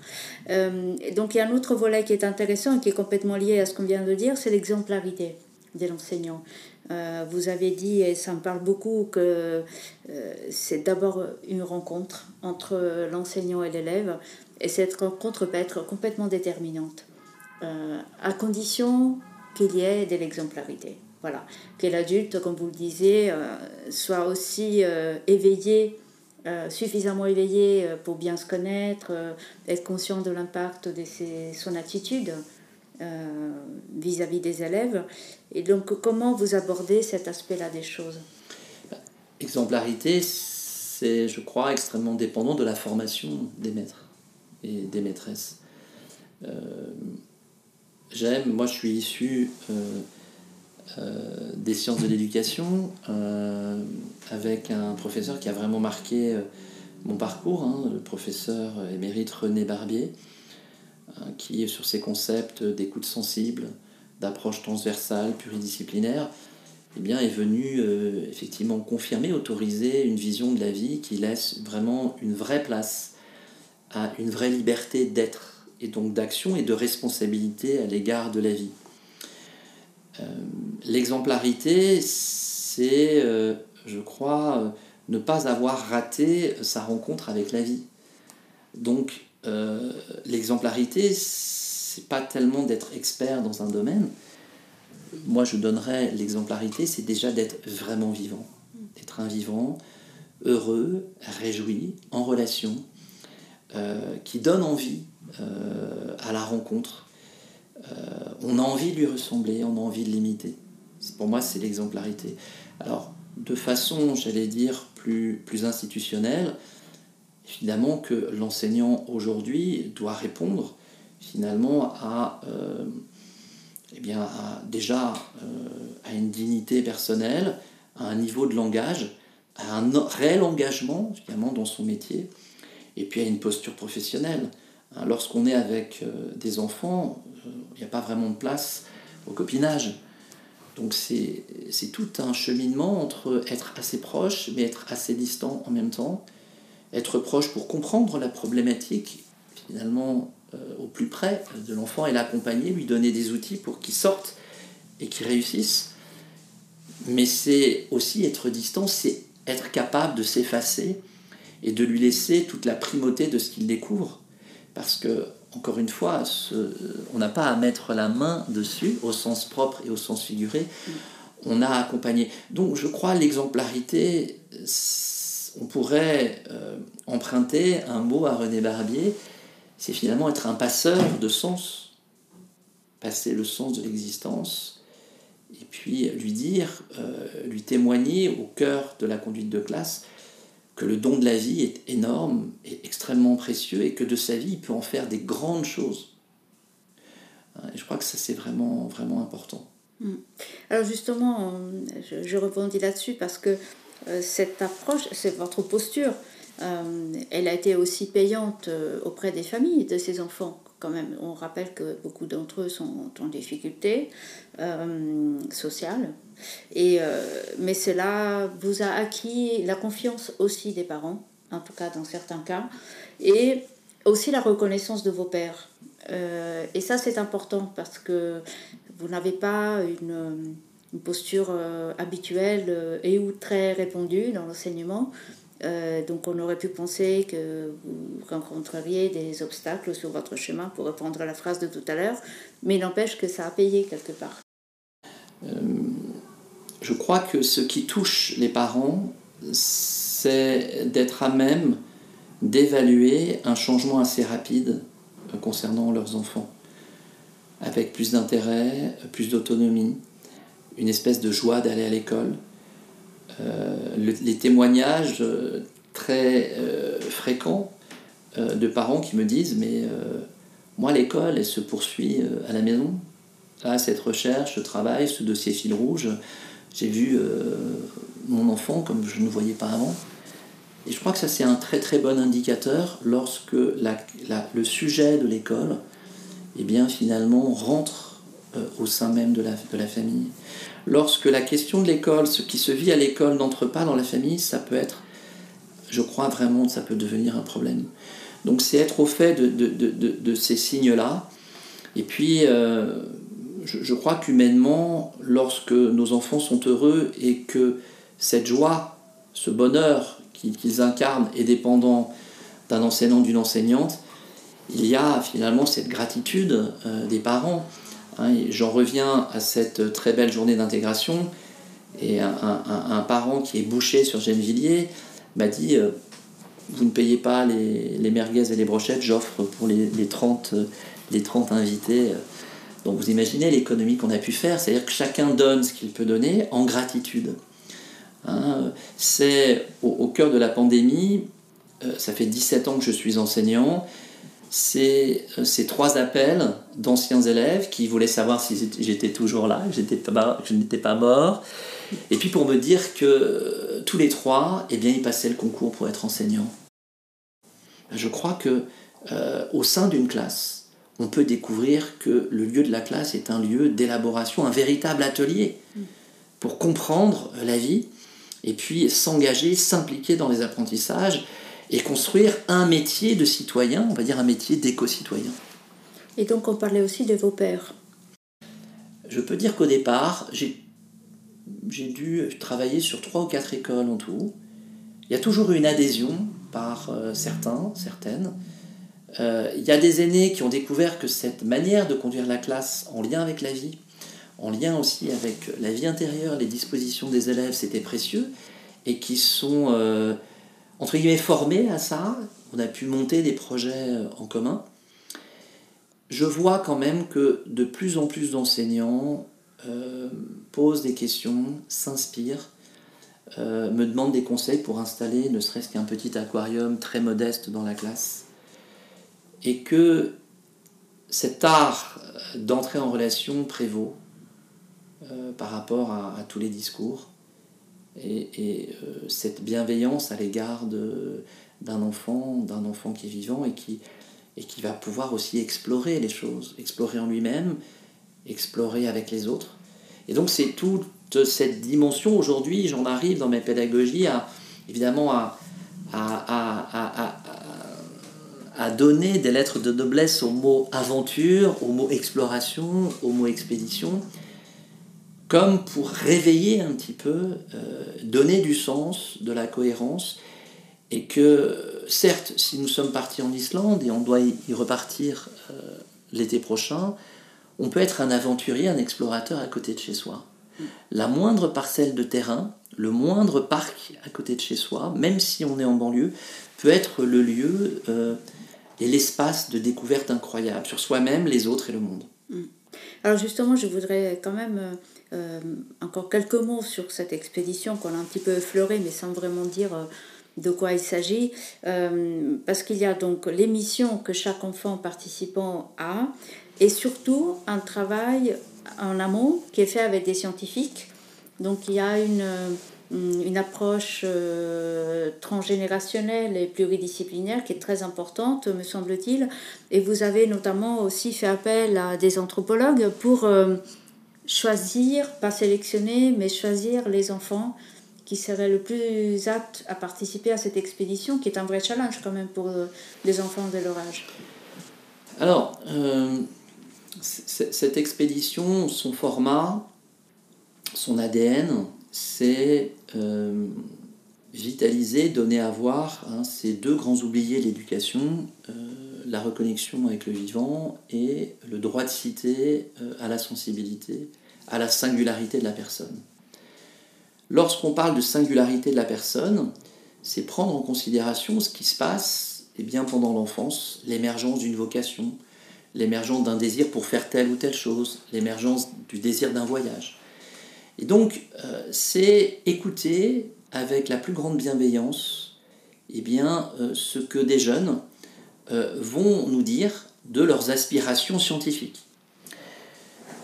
donc il y a un autre volet qui est intéressant et qui est complètement lié à ce qu'on vient de dire, c'est l'exemplarité de l'enseignant. vous avez dit, et ça me parle beaucoup, que c'est d'abord une rencontre entre l'enseignant et l'élève, et cette rencontre peut être complètement déterminante, à condition qu'il y ait de l'exemplarité. Voilà. Que l'adulte, comme vous le disiez, euh, soit aussi euh, éveillé, euh, suffisamment éveillé pour bien se connaître, être conscient de l'impact de son attitude vis-à-vis des élèves. Et donc, comment vous abordez cet aspect-là des choses? Exemplarité, c'est, je crois, extrêmement dépendant de la formation des maîtres et des maîtresses j'aime, moi je suis issu euh, euh, des sciences de l'éducation euh, avec un professeur qui a vraiment marqué mon parcours, hein, le professeur émérite René Barbier, qui est sur ces concepts d'écoute sensible, d'approche transversale, pluridisciplinaire, eh bien, est venu effectivement confirmer, autoriser une vision de la vie qui laisse vraiment une vraie place à une vraie liberté d'être et donc d'action et de responsabilité à l'égard de la vie. Euh, l'exemplarité, c'est, euh, je crois, euh, ne pas avoir raté sa rencontre avec la vie. Donc, l'exemplarité, c'est pas tellement d'être expert dans un domaine. Moi, je donnerais l'exemplarité, c'est déjà d'être vraiment vivant, d'être un vivant, heureux, réjoui, en relation, qui donne envie euh, à la rencontre. Euh, on a envie de lui ressembler, on a envie de l'imiter. Pour moi, c'est l'exemplarité. Alors, de façon, j'allais dire, plus, plus institutionnelle, évidemment que l'enseignant aujourd'hui doit répondre finalement à, euh, eh bien, déjà à une dignité personnelle, à un niveau de langage, à un réel engagement finalement dans son métier, et puis à une posture professionnelle. Hein, lorsqu'on est avec euh, des enfants, il euh, n'y a pas vraiment de place au copinage. Donc c'est tout un cheminement entre être assez proche, mais être assez distant en même temps. Être proche pour comprendre la problématique, finalement, euh, au plus près de l'enfant et l'accompagner, lui donner des outils pour qu'il sorte et qu'il réussisse. Mais c'est aussi être distant, c'est être capable de s'effacer et de lui laisser toute la primauté de ce qu'il découvre parce que, encore une fois, on n'a pas à mettre la main dessus, au sens propre et au sens figuré. On a accompagné. Donc, je crois l'exemplarité, on pourrait euh, emprunter un mot à René Barbier, c'est finalement être un passeur de sens, passer le sens de l'existence, et puis lui dire, euh, lui témoigner au cœur de la conduite de classe que le don de la vie est énorme et extrêmement précieux et que de sa vie, il peut en faire des grandes choses. Hein, je crois que ça, c'est vraiment, vraiment important. Hmm. Alors justement, je, je rebondis là-dessus parce que euh, cette approche, c'est votre posture, euh, elle a été aussi payante euh, auprès des familles de ces enfants. Quand même, on rappelle que beaucoup d'entre eux sont en difficulté sociale, et, euh, mais cela vous a acquis la confiance aussi des parents, en tout cas dans certains cas, et aussi la reconnaissance de vos pères. Euh, et ça, c'est important parce que vous n'avez pas une, posture euh, habituelle et ou très répandue dans l'enseignement. Donc on aurait pu penser que vous rencontreriez des obstacles sur votre chemin pour reprendre la phrase de tout à l'heure, mais n'empêche que ça a payé quelque part je crois que ce qui touche les parents, c'est d'être à même d'évaluer un changement assez rapide euh, concernant leurs enfants, avec plus d'intérêt, plus d'autonomie, une espèce de joie d'aller à l'école. Euh, les témoignages euh, très fréquents de parents qui me disent mais Moi, l'école, elle se poursuit euh, à la maison. Là, cette recherche, ce travail, ce dossier fil rouge, j'ai vu euh, mon enfant comme je ne voyais pas avant. Et je crois que ça, c'est un très très bon indicateur lorsque le sujet de l'école, eh bien, finalement, rentre euh, au sein même de la, de la famille. Lorsque la question de l'école, ce qui se vit à l'école, n'entre pas dans la famille, ça peut être, je crois vraiment, ça peut devenir un problème. Donc c'est être au fait de, ces signes-là. Et puis, euh, je, je, crois qu'humainement, lorsque nos enfants sont heureux et que cette joie, ce bonheur qu'ils incarnent est dépendant d'un enseignant, d'une enseignante, il y a finalement cette gratitude euh, des parents. Hein, J'en reviens à cette très belle journée d'intégration. Et un, parent qui est bouché sur Gennevilliers m'a dit euh, Vous ne payez pas les, les merguez et les brochettes, j'offre pour les, les, 30, les 30 invités. Donc vous imaginez l'économie qu'on a pu faire, c'est-à-dire que chacun donne ce qu'il peut donner en gratitude. Hein, c'est au, cœur de la pandémie, euh, ça fait 17 ans que je suis enseignant, c'est euh, ces trois appels d'anciens élèves qui voulaient savoir si j'étais toujours là, que, je n'étais pas mort, et puis pour me dire que euh, tous les trois, eh bien, ils passaient le concours pour être enseignants. Je crois que euh, au sein d'une classe, on peut découvrir que le lieu de la classe est un lieu d'élaboration, un véritable atelier pour comprendre la vie et puis s'engager, s'impliquer dans les apprentissages et construire un métier de citoyen, on va dire un métier d'éco-citoyen. Et donc on parlait aussi de vos pères. Je peux dire qu'au départ, j'ai dû travailler sur trois ou quatre écoles en tout. Il y a toujours eu une adhésion par euh, certains, certaines. Euh, il y a des aînés qui ont découvert que cette manière de conduire la classe en lien avec la vie, en lien aussi avec la vie intérieure, les dispositions des élèves, c'était précieux, et qui sont, euh, entre guillemets, formés à ça. On a pu monter des projets euh, en commun. Je vois quand même que de plus en plus d'enseignants euh, posent des questions, s'inspirent, euh, me demandent des conseils pour installer ne serait-ce qu'un petit aquarium très modeste dans la classe. Et que cet art d'entrer en relation prévaut par rapport à, tous les discours. Et, euh, cette bienveillance à l'égard d'un enfant, d'un enfant qui est vivant et qui, et qui va pouvoir aussi explorer les choses, explorer en lui-même, explorer avec les autres. Et donc c'est toute cette dimension, aujourd'hui j'en arrive dans mes pédagogies à, évidemment à, à, à, donner des lettres de noblesse au mot aventure, au mot exploration, au mot expédition, comme pour réveiller un petit peu, euh, donner du sens, de la cohérence, et que certes, si nous sommes partis en Islande et on doit y repartir euh, l'été prochain, on peut être un aventurier, un explorateur à côté de chez soi. La moindre parcelle de terrain, le moindre parc à côté de chez soi, même si on est en banlieue, peut être le lieu euh, et l'espace de découverte incroyable sur soi-même, les autres et le monde. Mm. Alors justement, je voudrais quand même euh, encore quelques mots sur cette expédition qu'on a un petit peu effleurée, mais sans vraiment dire euh, de quoi il s'agit, euh, parce qu'il y a donc les missions que chaque enfant participant a, et surtout un travail en amont qui est fait avec des scientifiques. Donc il y a une, une approche transgénérationnelle et pluridisciplinaire qui est très importante, me semble-t-il. Et vous avez notamment aussi fait appel à des anthropologues pour choisir, pas sélectionner, mais choisir les enfants qui seraient le plus aptes à participer à cette expédition, qui est un vrai challenge quand même pour euh, des enfants de leur âge. Alors, euh, cette expédition, son format, son ADN, c'est euh, vitaliser, donner à voir hein, ces deux grands oubliés l'éducation, euh, la reconnexion avec le vivant et le droit de citer euh, à la sensibilité, à la singularité de la personne. Lorsqu'on parle de singularité de la personne, c'est prendre en considération ce qui se passe eh bien, pendant l'enfance, l'émergence d'une vocation, l'émergence d'un désir pour faire telle ou telle chose, l'émergence du désir d'un voyage. Et donc, euh, c'est écouter avec la plus grande bienveillance eh bien, euh, ce que des jeunes euh, vont nous dire de leurs aspirations scientifiques.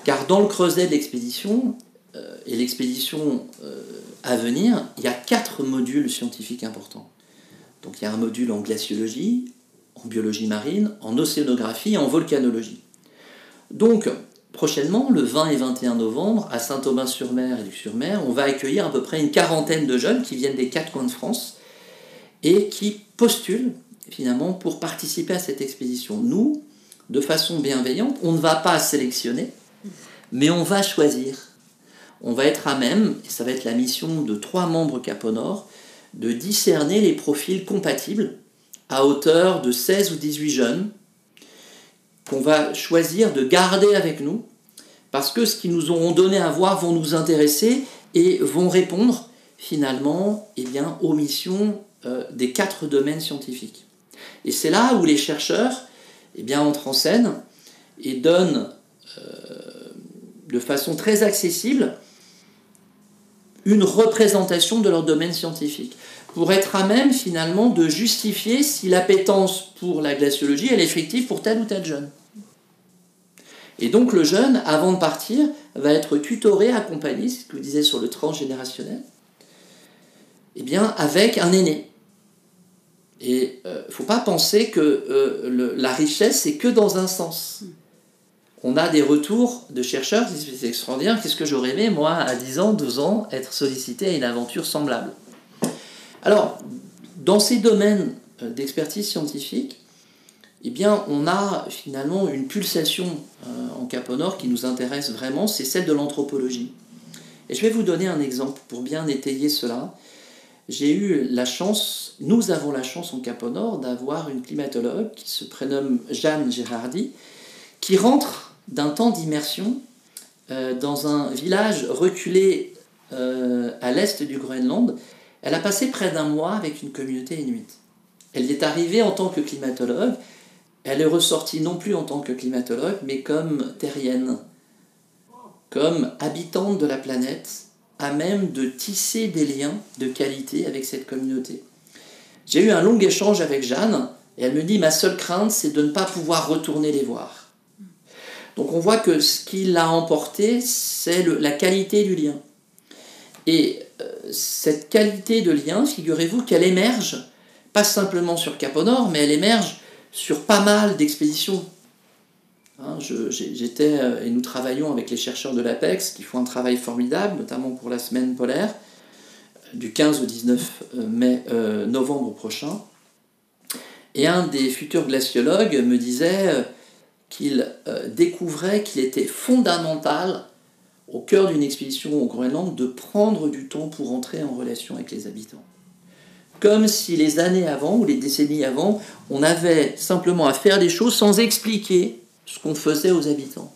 Car dans le creuset de l'expédition, euh, et l'expédition euh, à venir, il y a quatre modules scientifiques importants. Donc il y a un module en glaciologie, en biologie marine, en océanographie et en volcanologie. Donc prochainement, le 20 et 21 novembre, à Saint-Aubin-sur-Mer et Luc-sur-Mer, on va accueillir à peu près une quarantaine de jeunes qui viennent des quatre coins de France et qui postulent finalement pour participer à cette expédition. Nous, de façon bienveillante, on ne va pas sélectionner, mais on va choisir. On va être à même, et ça va être la mission de trois membres Caponor, de discerner les profils compatibles à hauteur de 16 ou 18 jeunes qu'on va choisir de garder avec nous parce que ce qu'ils nous auront donné à voir vont nous intéresser et vont répondre finalement eh bien, aux missions euh, des quatre domaines scientifiques. Et c'est là où les chercheurs eh bien, entrent en scène et donnent euh, de façon très accessible une représentation de leur domaine scientifique, pour être à même finalement de justifier si l'appétence pour la glaciologie est effective pour tel ou tel jeune. Et donc le jeune, avant de partir, va être tutoré, accompagné, ce que vous disiez sur le transgénérationnel, eh bien, avec un aîné. Et il euh, ne faut pas penser que euh, la richesse, c'est que dans un sens on a des retours de chercheurs qui disent c'est extraordinaire, qu'est-ce que j'aurais aimé, moi, à 10 ans, 12 ans, être sollicité à une aventure semblable? Alors, dans ces domaines euh, d'expertise scientifique, eh bien, on a finalement une pulsation en Cap Nord qui nous intéresse vraiment, c'est celle de l'anthropologie. Et je vais vous donner un exemple pour bien étayer cela. J'ai eu la chance, nous avons la chance en Cap Nord d'avoir une climatologue qui se prénomme Jeanne Gérardi, qui rentre d'un temps d'immersion euh, dans un village reculé euh, à l'est du Groenland. Elle a passé près d'un mois avec une communauté inuite. Elle y est arrivée en tant que climatologue. Elle est ressortie non plus en tant que climatologue, mais comme terrienne, comme habitante de la planète, à même de tisser des liens de qualité avec cette communauté. J'ai eu un long échange avec Jeanne, et elle me dit, ma seule crainte, c'est de ne pas pouvoir retourner les voir. Donc on voit que ce qui l'a emporté, c'est la qualité du lien. Et euh, cette qualité de lien, figurez-vous qu'elle émerge, pas simplement sur Cap Nord, mais elle émerge sur pas mal d'expéditions. Hein, j'étais, euh, et nous travaillons avec les chercheurs de l'APEX qui font un travail formidable, notamment pour la semaine polaire, du 15 au 19 euh, mai, novembre prochain. Et un des futurs glaciologues me disait qu'il euh, découvrait qu'il était fondamental, au cœur d'une expédition au Groenland, de prendre du temps pour entrer en relation avec les habitants. Comme si les années avant ou les décennies avant, on avait simplement à faire des choses sans expliquer ce qu'on faisait aux habitants.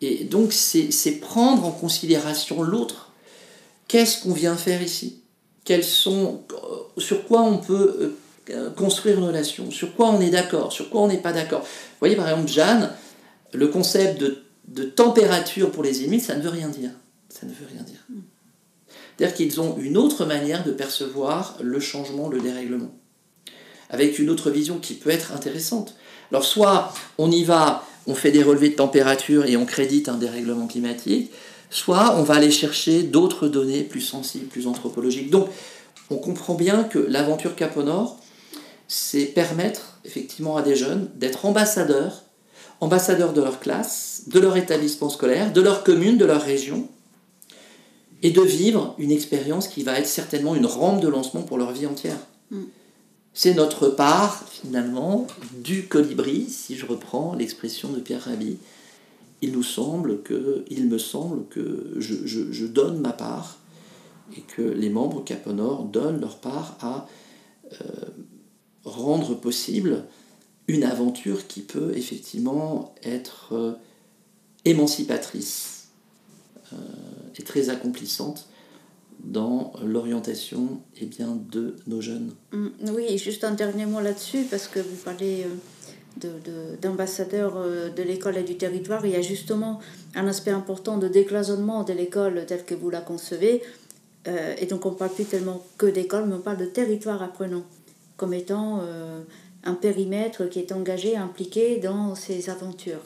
Et donc c'est prendre en considération l'autre. Qu'est-ce qu'on vient faire ici? Quels sont, euh, Sur quoi on peut euh, construire une relation, sur quoi on est d'accord, sur quoi on n'est pas d'accord? Vous voyez par exemple Jeanne, le concept de, température pour les Inuits, ça ne veut rien dire. Ça ne veut rien dire. C'est-à-dire qu'ils ont une autre manière de percevoir le changement, le dérèglement, avec une autre vision qui peut être intéressante. Alors soit on y va, on fait des relevés de température et on crédite un dérèglement climatique, soit on va aller chercher d'autres données plus sensibles, plus anthropologiques. Donc on comprend bien que l'aventure Cap Nord, c'est permettre effectivement à des jeunes d'être ambassadeurs, ambassadeurs de leur classe, de leur établissement scolaire, de leur commune, de leur région, et de vivre une expérience qui va être certainement une rampe de lancement pour leur vie entière. Mm. C'est notre part, finalement, du colibri, si je reprends l'expression de Pierre Rabhi. Il nous semble que, il me semble que je, donne ma part et que les membres Caponor donnent leur part à euh, rendre possible une aventure qui peut effectivement être euh, émancipatrice euh, et très accomplissante dans l'orientation eh bien, de nos jeunes. Mm, oui, juste un dernier mot là-dessus, parce que vous parlez euh, d'ambassadeurs de, l'école et du territoire. Il y a justement un aspect important de décloisonnement de l'école telle que vous la concevez. et donc on ne parle plus tellement que d'école, mais on parle de territoire apprenant comme étant euh, un périmètre qui est engagé, impliqué dans ces aventures.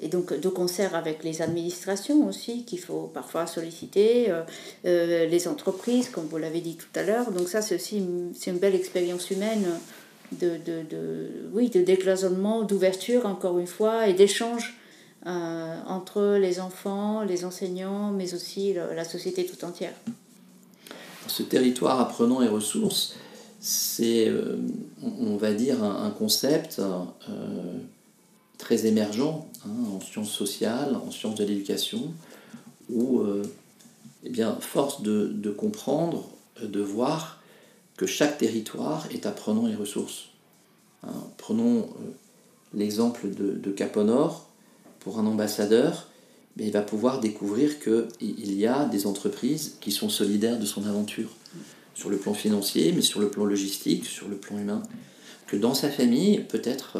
Et donc de concert avec les administrations aussi, qu'il faut parfois solliciter, euh, euh, les entreprises, comme vous l'avez dit tout à l'heure. Donc ça, c'est aussi une, une belle expérience humaine de, de, de oui, de décloisonnement, d'ouverture, encore une fois, et d'échange euh, entre les enfants, les enseignants, mais aussi la société tout entière. Ce territoire apprenant et ressources, c'est, on va dire, un, concept très émergent hein, en sciences sociales, en sciences de l'éducation, où, euh, eh bien, force de, de, comprendre, euh, de voir que chaque territoire est apprenant les ressources. Hein, prenons euh, l'exemple de, de Caponor, pour un ambassadeur, mais il va pouvoir découvrir qu'il y a des entreprises qui sont solidaires de son aventure, sur le plan financier, mais sur le plan logistique, sur le plan humain. Que dans sa famille, peut-être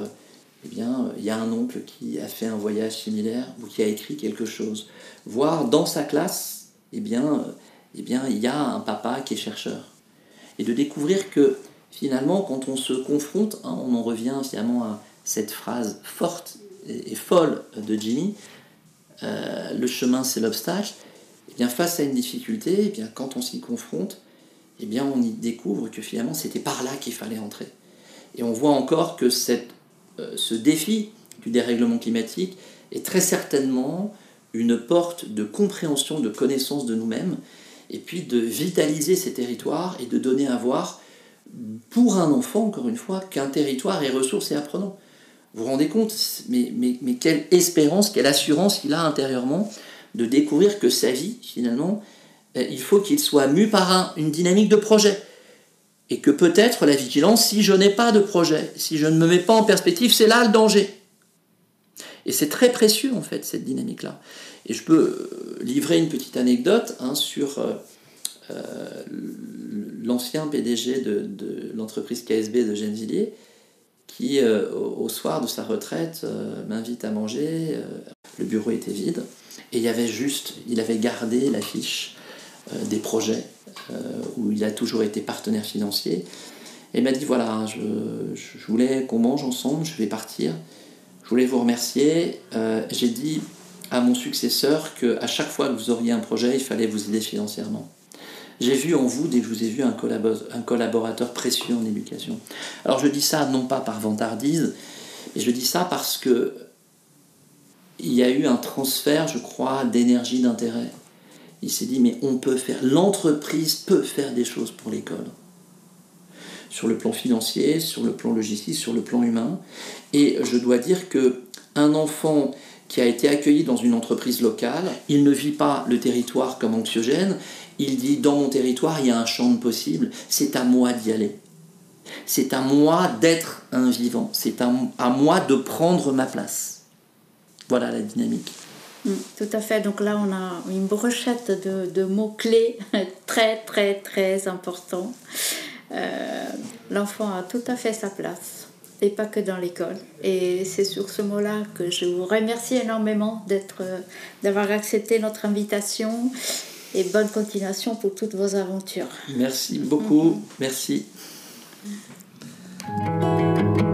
eh bien, il y a un oncle qui a fait un voyage similaire ou qui a écrit quelque chose. Voir dans sa classe, eh bien, eh bien, il y a un papa qui est chercheur. Et de découvrir que finalement, quand on se confronte, hein, on en revient finalement à cette phrase forte et, folle de Jimmy, euh, le chemin c'est l'obstacle, eh bien, face à une difficulté, eh bien, quand on s'y confronte, eh bien, on y découvre que finalement c'était par là qu'il fallait entrer. Et on voit encore que cette euh, ce défi du dérèglement climatique est très certainement une porte de compréhension, de connaissance de nous-mêmes, et puis de vitaliser ces territoires et de donner à voir, pour un enfant, encore une fois, qu'un territoire est ressource et apprenant. Vous vous rendez compte mais, mais, quelle espérance, quelle assurance il a intérieurement de découvrir que sa vie, finalement, euh, il faut qu'il soit mu par une dynamique de projet et que peut-être la vigilance, si je n'ai pas de projet, si je ne me mets pas en perspective, c'est là le danger. Et c'est très précieux en fait cette dynamique-là. Et je peux euh, livrer une petite anecdote hein, sur euh, euh, l'ancien PDG de, l'entreprise KSB de Gennevilliers, qui au, soir de sa retraite m'invite à manger. le bureau était vide et il y avait juste, il avait gardé l'affiche des projets où il a toujours été partenaire financier. Et il m'a dit voilà, je, voulais qu'on mange ensemble, je vais partir. Je voulais vous remercier. J'ai dit à mon successeur qu'à chaque fois que vous auriez un projet, il fallait vous aider financièrement. J'ai vu en vous, dès que je vous ai vu, un, un collaborateur précieux en éducation. Alors je dis ça non pas par vantardise, mais je dis ça parce que il y a eu un transfert, je crois, d'énergie, d'intérêt il s'est dit, mais on peut faire, l'entreprise peut faire des choses pour l'école. Sur le plan financier, sur le plan logistique, sur le plan humain. Et je dois dire que un enfant qui a été accueilli dans une entreprise locale, il ne vit pas le territoire comme anxiogène, il dit dans mon territoire il y a un champ de possible, c'est à moi d'y aller. C'est à moi d'être un vivant, c'est à, moi de prendre ma place. Voilà la dynamique. Mm, tout à fait. Donc là, on a une brochette de, mots-clés très, très, très importants. Euh, l'enfant a tout à fait sa place, et pas que dans l'école. Et c'est sur ce mot-là que je vous remercie énormément d'être, d'avoir accepté notre invitation et bonne continuation pour toutes vos aventures. Merci beaucoup. Merci. Mm.